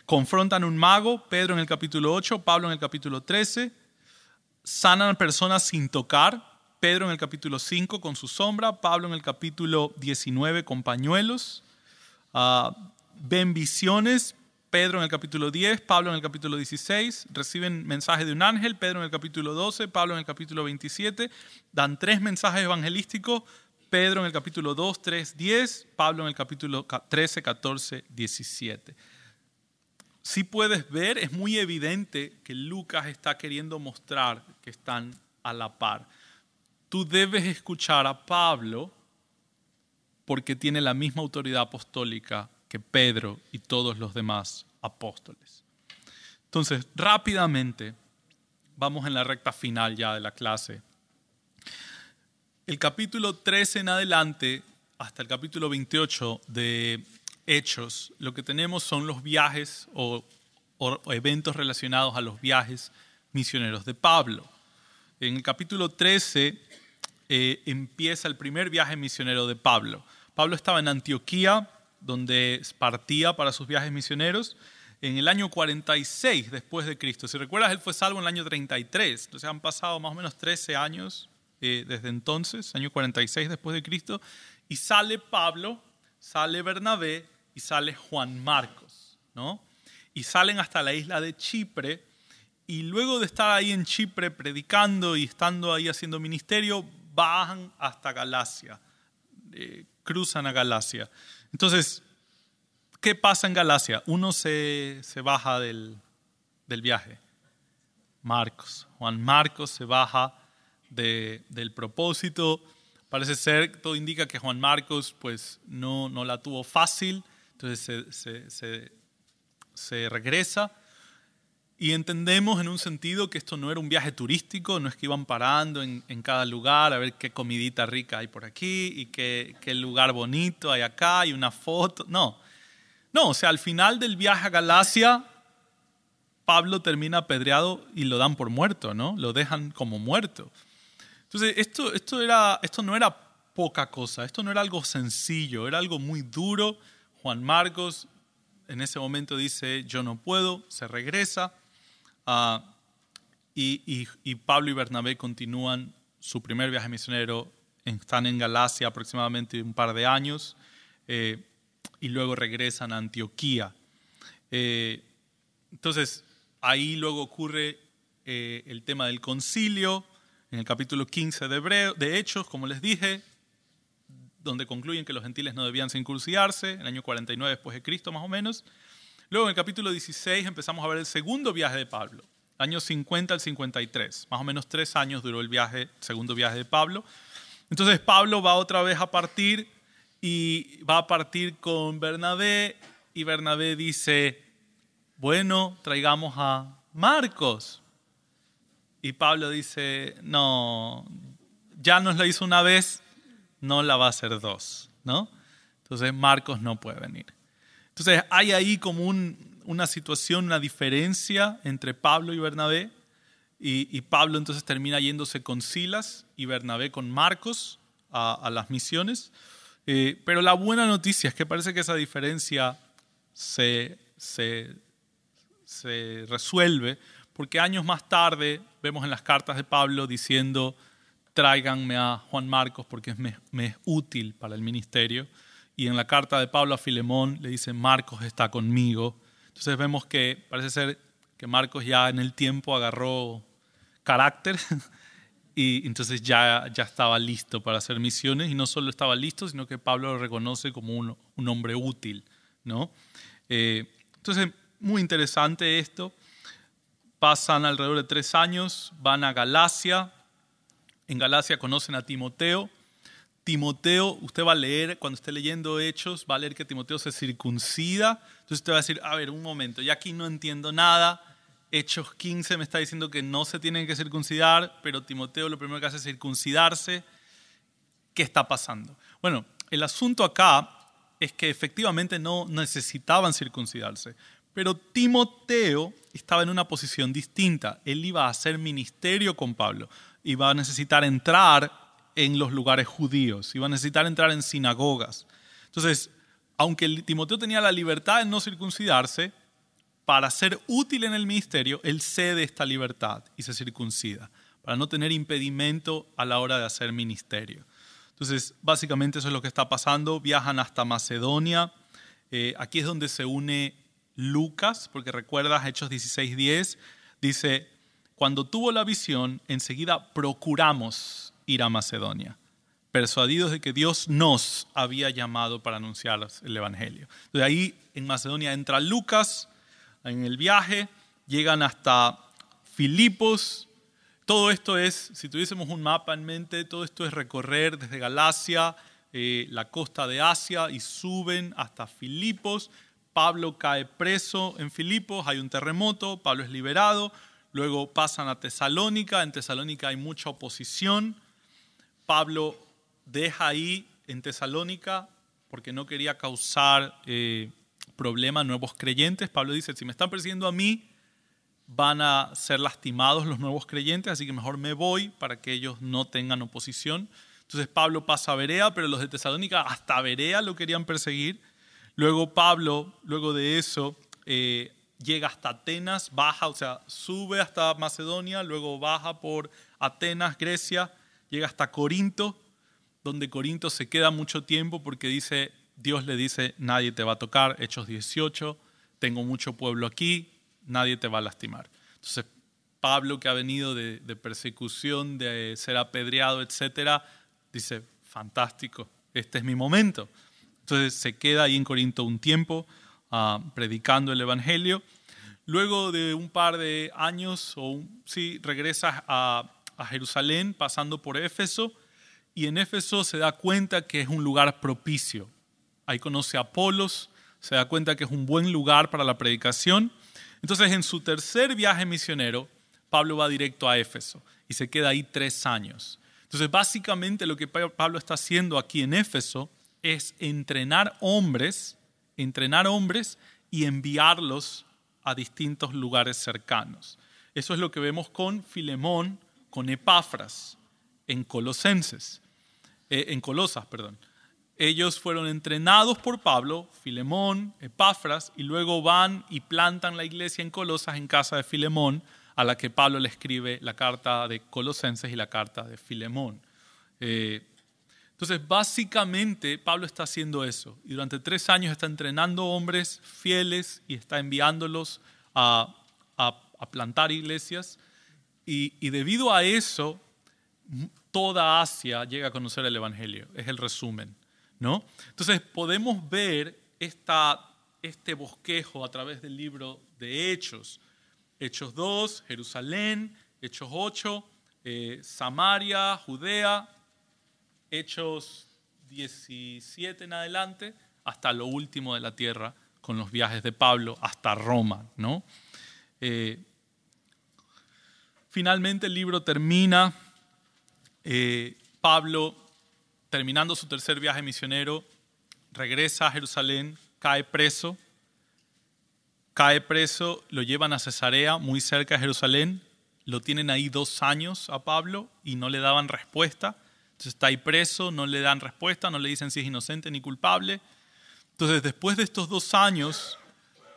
confrontan un mago, Pedro en el capítulo 8, Pablo en el capítulo 13, sanan a personas sin tocar, Pedro en el capítulo 5 con su sombra, Pablo en el capítulo 19 con pañuelos, uh, ven visiones, Pedro en el capítulo 10, Pablo en el capítulo 16, reciben mensaje de un ángel, Pedro en el capítulo 12, Pablo en el capítulo 27, dan tres mensajes evangelísticos, Pedro en el capítulo 2, 3, 10, Pablo en el capítulo 13, 14, 17. Si puedes ver, es muy evidente que Lucas está queriendo mostrar que están a la par. Tú debes escuchar a Pablo porque tiene la misma autoridad apostólica que Pedro y todos los demás apóstoles. Entonces, rápidamente, vamos en la recta final ya de la clase. El capítulo 13 en adelante, hasta el capítulo 28 de Hechos, lo que tenemos son los viajes o, eventos relacionados a los viajes misioneros de Pablo. En el capítulo 13 eh, empieza el primer viaje misionero de Pablo. Pablo estaba en Antioquía, donde partía para sus viajes misioneros, en el año 46 después de Cristo. Si recuerdas, él fue salvo en el año 33, entonces han pasado más o menos 13 años eh, desde entonces, año 46 después de Cristo, y sale Pablo, sale Bernabé y sale Juan Marcos, ¿no? Y salen hasta la isla de Chipre, y luego de estar ahí en Chipre predicando y estando ahí haciendo ministerio, bajan hasta Galacia, eh, cruzan a Galacia. Entonces, ¿qué pasa en Galacia? Uno se, baja del, viaje. Marcos. Juan Marcos se baja del propósito. Parece ser, todo indica que Juan Marcos pues, no, no la tuvo fácil, entonces se, se regresa y entendemos en un sentido que esto no era un viaje turístico, no es que iban parando en, cada lugar a ver qué comidita rica hay por aquí y qué, qué, lugar bonito hay acá y una foto. No, no, o sea, al final del viaje a Galacia, Pablo termina apedreado y lo dan por muerto, ¿no? Lo dejan como muerto. Entonces, esto, esto, era, esto no era poca cosa, esto no era algo sencillo, era algo muy duro. Juan Marcos en ese momento dice, yo no puedo, se regresa Ah, y, Pablo y Bernabé continúan su primer viaje misionero, están en Galacia aproximadamente un par de años eh, y luego regresan a Antioquía. Eh, entonces, ahí luego ocurre eh, el tema del concilio, en el capítulo 15 de, de Hechos, como les dije, donde concluyen que los gentiles no debían circuncidarse, en el año 49 después de Cristo más o menos. Luego en el capítulo 16 empezamos a ver el segundo viaje de Pablo, año 50 al 53. Más o menos tres años duró el viaje, segundo viaje de Pablo. Entonces Pablo va otra vez a partir y va a partir con Bernabé y Bernabé dice, bueno, traigamos a Marcos. Y Pablo dice, no, ya nos la hizo una vez, no la va a hacer dos, ¿no? Entonces Marcos no puede venir. Entonces hay ahí como una situación, una diferencia entre Pablo y Bernabé. Y, Pablo entonces termina yéndose con Silas y Bernabé con Marcos a, las misiones. Eh, pero la buena noticia es que parece que esa diferencia se, se, resuelve porque años más tarde vemos en las cartas de Pablo diciendo, tráiganme a Juan Marcos porque me es útil para el ministerio y en la carta de Pablo a Filemón le dice, Marcos está conmigo. Entonces vemos que parece ser que Marcos ya en el tiempo agarró carácter y entonces ya, ya estaba listo para hacer misiones y no solo estaba listo, sino que Pablo lo reconoce como un, un hombre útil. ¿no? Eh, entonces, muy interesante esto. Pasan alrededor de tres años, van a Galacia. En Galacia conocen a Timoteo Timoteo, usted va a leer, cuando esté leyendo Hechos, va a leer que Timoteo se circuncida. Entonces usted va a decir, a ver, un momento, ya aquí no entiendo nada. Hechos 15 me está diciendo que no se tienen que circuncidar, pero Timoteo lo primero que hace es circuncidarse. ¿Qué está pasando? Bueno, el asunto acá es que efectivamente no necesitaban circuncidarse, pero Timoteo estaba en una posición distinta. Él iba a hacer ministerio con Pablo, iba a necesitar entrar en los lugares judíos, iba a necesitar entrar en sinagogas. Entonces, aunque Timoteo tenía la libertad de no circuncidarse, para ser útil en el ministerio, él cede esta libertad y se circuncida, para no tener impedimento a la hora de hacer ministerio. Entonces, básicamente eso es lo que está pasando. Viajan hasta Macedonia. Eh, aquí es donde se une Lucas, porque recuerdas Hechos 16:10, dice, cuando tuvo la visión, enseguida procuramos ir a Macedonia, persuadidos de que Dios nos había llamado para anunciar el Evangelio. De ahí en Macedonia entra Lucas en el viaje, llegan hasta Filipos. Todo esto es, si tuviésemos un mapa en mente, todo esto es recorrer desde Galacia, eh, la costa de Asia y suben hasta Filipos. Pablo cae preso en Filipos, hay un terremoto, Pablo es liberado, luego pasan a Tesalónica, en Tesalónica hay mucha oposición, Pablo deja ahí en Tesalónica porque no quería causar eh, problemas a nuevos creyentes. Pablo dice, si me están persiguiendo a mí, van a ser lastimados los nuevos creyentes, así que mejor me voy para que ellos no tengan oposición. Entonces Pablo pasa a Berea, pero los de Tesalónica hasta Berea lo querían perseguir. Luego Pablo, luego de eso, eh, llega hasta Atenas, baja, o sea, sube hasta Macedonia, luego baja por Atenas, Grecia, llega hasta Corinto, donde Corinto se queda mucho tiempo porque dice, Dios le dice, nadie te va a tocar, Hechos 18, tengo mucho pueblo aquí, nadie te va a lastimar. Entonces, Pablo, que ha venido de, persecución, de ser apedreado, etcétera, dice, fantástico, este es mi momento. Entonces se queda ahí en Corinto un tiempo ah, predicando el Evangelio. Luego de un par de años, o sí, regresa a, Jerusalén pasando por Éfeso y en Éfeso se da cuenta que es un lugar propicio. Ahí conoce a Apolos, se da cuenta que es un buen lugar para la predicación. Entonces en su tercer viaje misionero, Pablo va directo a Éfeso y se queda ahí tres años. Entonces, básicamente lo que Pablo está haciendo aquí en Éfeso es entrenar hombres, entrenar hombres y enviarlos a distintos lugares cercanos. Eso es lo que vemos con Filemón, con Epafras, en Colosenses, eh, en Colosas, perdón. Ellos fueron entrenados por Pablo, Filemón, Epafras, y luego van y plantan la iglesia en Colosas en casa de Filemón, a la que Pablo le escribe la carta de Colosenses y la carta de Filemón. Eh, entonces, básicamente, Pablo está haciendo eso. Y durante tres años está entrenando hombres fieles y está enviándolos a, plantar iglesias. Y, y, debido a eso, toda Asia llega a conocer el Evangelio. Es el resumen. ¿no? Entonces, podemos ver esta, este bosquejo a través del libro de Hechos Hechos 2, Jerusalén, Hechos 8, eh, Samaria, Judea, Hechos 17 en adelante, hasta lo último de la tierra, con los viajes de Pablo hasta Roma. ¿no? Eh, finalmente el libro termina, eh, Pablo, terminando su tercer viaje misionero, regresa a Jerusalén, cae preso, cae preso, lo llevan a Cesarea, muy cerca de Jerusalén, lo tienen ahí dos años a Pablo y no le daban respuesta. Entonces está ahí preso, no le dan respuesta, no le dicen si es inocente ni culpable. Entonces después de estos dos años,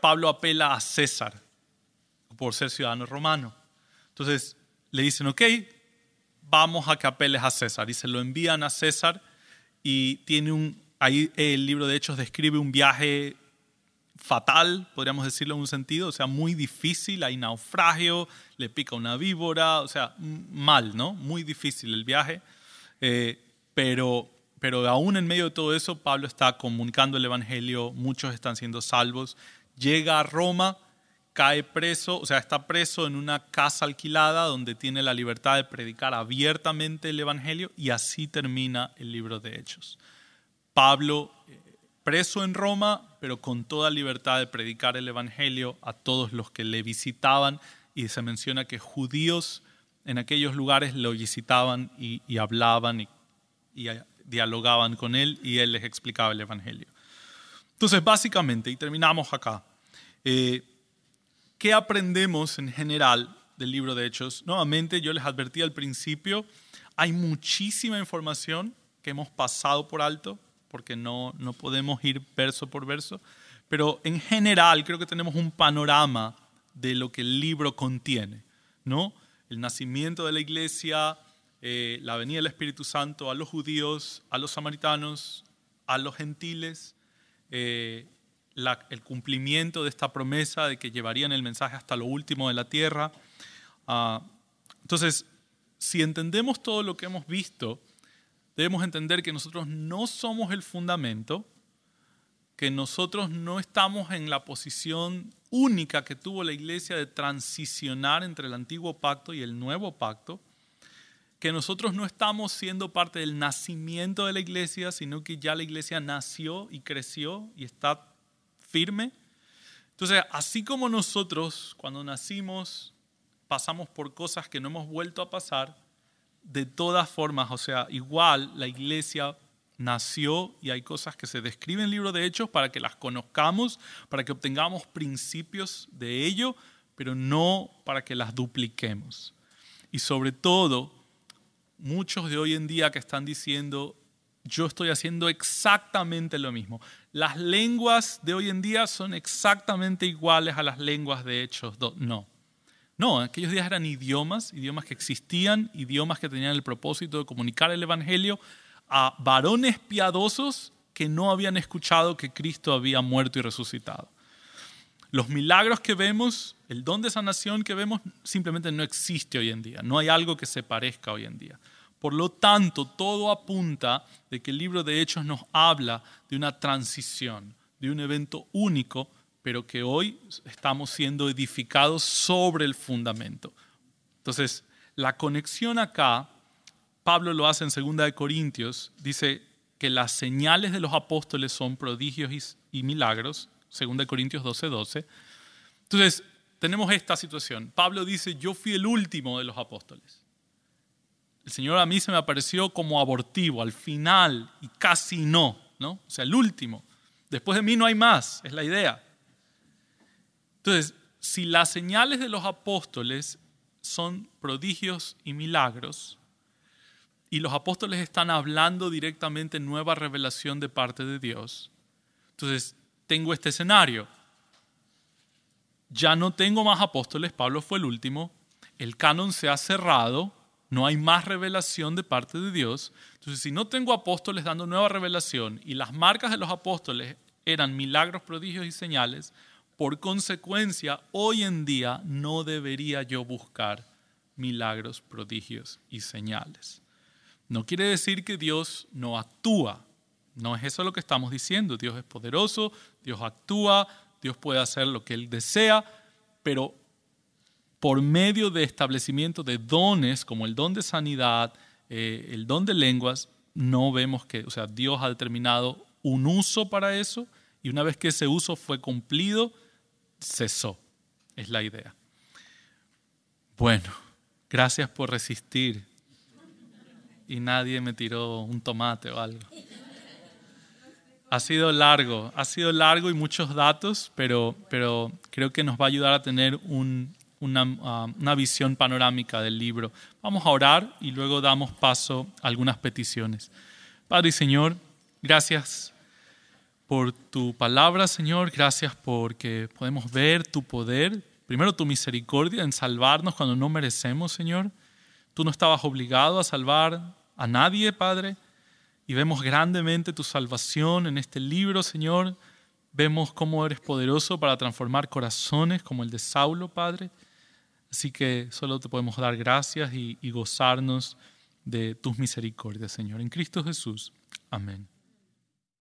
Pablo apela a César por ser ciudadano romano. Entonces le dicen, ok, vamos a que apeles a César. Y se lo envían a César y tiene un, ahí el libro de Hechos describe un viaje fatal, podríamos decirlo en un sentido, o sea, muy difícil, hay naufragio, le pica una víbora, o sea, mal, ¿no? Muy difícil el viaje, eh, pero, pero aún en medio de todo eso, Pablo está comunicando el Evangelio, muchos están siendo salvos, llega a Roma, cae preso, o sea, está preso en una casa alquilada donde tiene la libertad de predicar abiertamente el Evangelio y así termina el libro de Hechos. Pablo preso en Roma, pero con toda libertad de predicar el Evangelio a todos los que le visitaban y se menciona que judíos en aquellos lugares lo visitaban y, hablaban y, dialogaban con él y él les explicaba el Evangelio. Entonces, básicamente, y terminamos acá, eh, ¿qué aprendemos en general del libro de Hechos? Nuevamente, yo les advertí al principio, hay muchísima información que hemos pasado por alto, porque no, no podemos ir verso por verso, pero en general creo que tenemos un panorama de lo que el libro contiene, ¿no? El nacimiento de la iglesia, eh, la venida del Espíritu Santo a los judíos, a los samaritanos, a los gentiles, eh, el cumplimiento de esta promesa de que llevarían el mensaje hasta lo último de la tierra. Ah, entonces, si entendemos todo lo que hemos visto, debemos entender que nosotros no somos el fundamento, que nosotros no estamos en la posición única que tuvo la iglesia de transicionar entre el antiguo pacto y el nuevo pacto. que nosotros no estamos siendo parte del nacimiento de la iglesia, sino que ya la iglesia nació y creció y está firme. Entonces, así como nosotros cuando nacimos pasamos por cosas que no hemos vuelto a pasar, de todas formas, o sea, igual la iglesia nació y hay cosas que se describen en el de Hechos para que las conozcamos, para que obtengamos principios de ello, pero no para que las dupliquemos. Y sobre todo, muchos de hoy en día que están diciendo, yo estoy haciendo exactamente lo mismo. Las lenguas de hoy en día son exactamente iguales a las lenguas de Hechos. No. No, aquellos días eran idiomas, idiomas que existían, idiomas que tenían el propósito de comunicar el Evangelio a varones piadosos que no habían escuchado que Cristo había muerto y resucitado. Los milagros que vemos, el don de sanación que vemos, simplemente no existe hoy en día. No hay algo que se parezca hoy en día. Por lo tanto, todo apunta de que el libro de Hechos nos habla de una transición, de un evento único, pero que hoy estamos siendo edificados sobre el fundamento. Entonces, la conexión acá Pablo lo hace en 2 Corintios, dice que las señales de los apóstoles son prodigios y, milagros, 2 Corintios 12, 12. Entonces, tenemos esta situación. Pablo dice, yo fui el último de los apóstoles. El Señor a mí se me apareció como abortivo, al final, y casi no, ¿no? O sea, el último. Después de mí no hay más, es la idea. Entonces, si las señales de los apóstoles son prodigios y milagros, y los apóstoles están hablando directamente nueva revelación de parte de Dios. Entonces, tengo este escenario. Ya no tengo más apóstoles, Pablo fue el último, el canon se ha cerrado, no hay más revelación de parte de Dios. Entonces, si no tengo apóstoles dando nueva revelación y las marcas de los apóstoles eran milagros, prodigios y señales, por consecuencia, hoy en día no debería yo buscar milagros, prodigios y señales. No quiere decir que Dios no actúa. No es eso lo que estamos diciendo. Dios es poderoso, Dios actúa, Dios puede hacer lo que Él desea, pero por medio de establecimiento de dones como el don de sanidad, eh, el don de lenguas, no vemos que, o sea, Dios ha determinado un uso para eso y una vez que ese uso fue cumplido, cesó. Es la idea. Bueno, gracias por resistir y nadie me tiró un tomate o algo. Ha sido largo, ha sido largo y muchos datos, pero, pero creo que nos va a ayudar a tener una, ah, una visión panorámica del libro. Vamos a orar y luego damos paso a algunas peticiones. Padre y Señor, gracias por tu palabra, Señor. Gracias porque podemos ver tu poder. Primero tu misericordia en salvarnos cuando no merecemos, Señor. Tú no estabas obligado a salvar a nadie, Padre, y vemos grandemente tu salvación en este libro, Señor. Vemos cómo eres poderoso para transformar corazones como el de Saulo, Padre. Así que solo te podemos dar gracias y, y gozarnos de tus misericordias, Señor. En Cristo Jesús. Amén.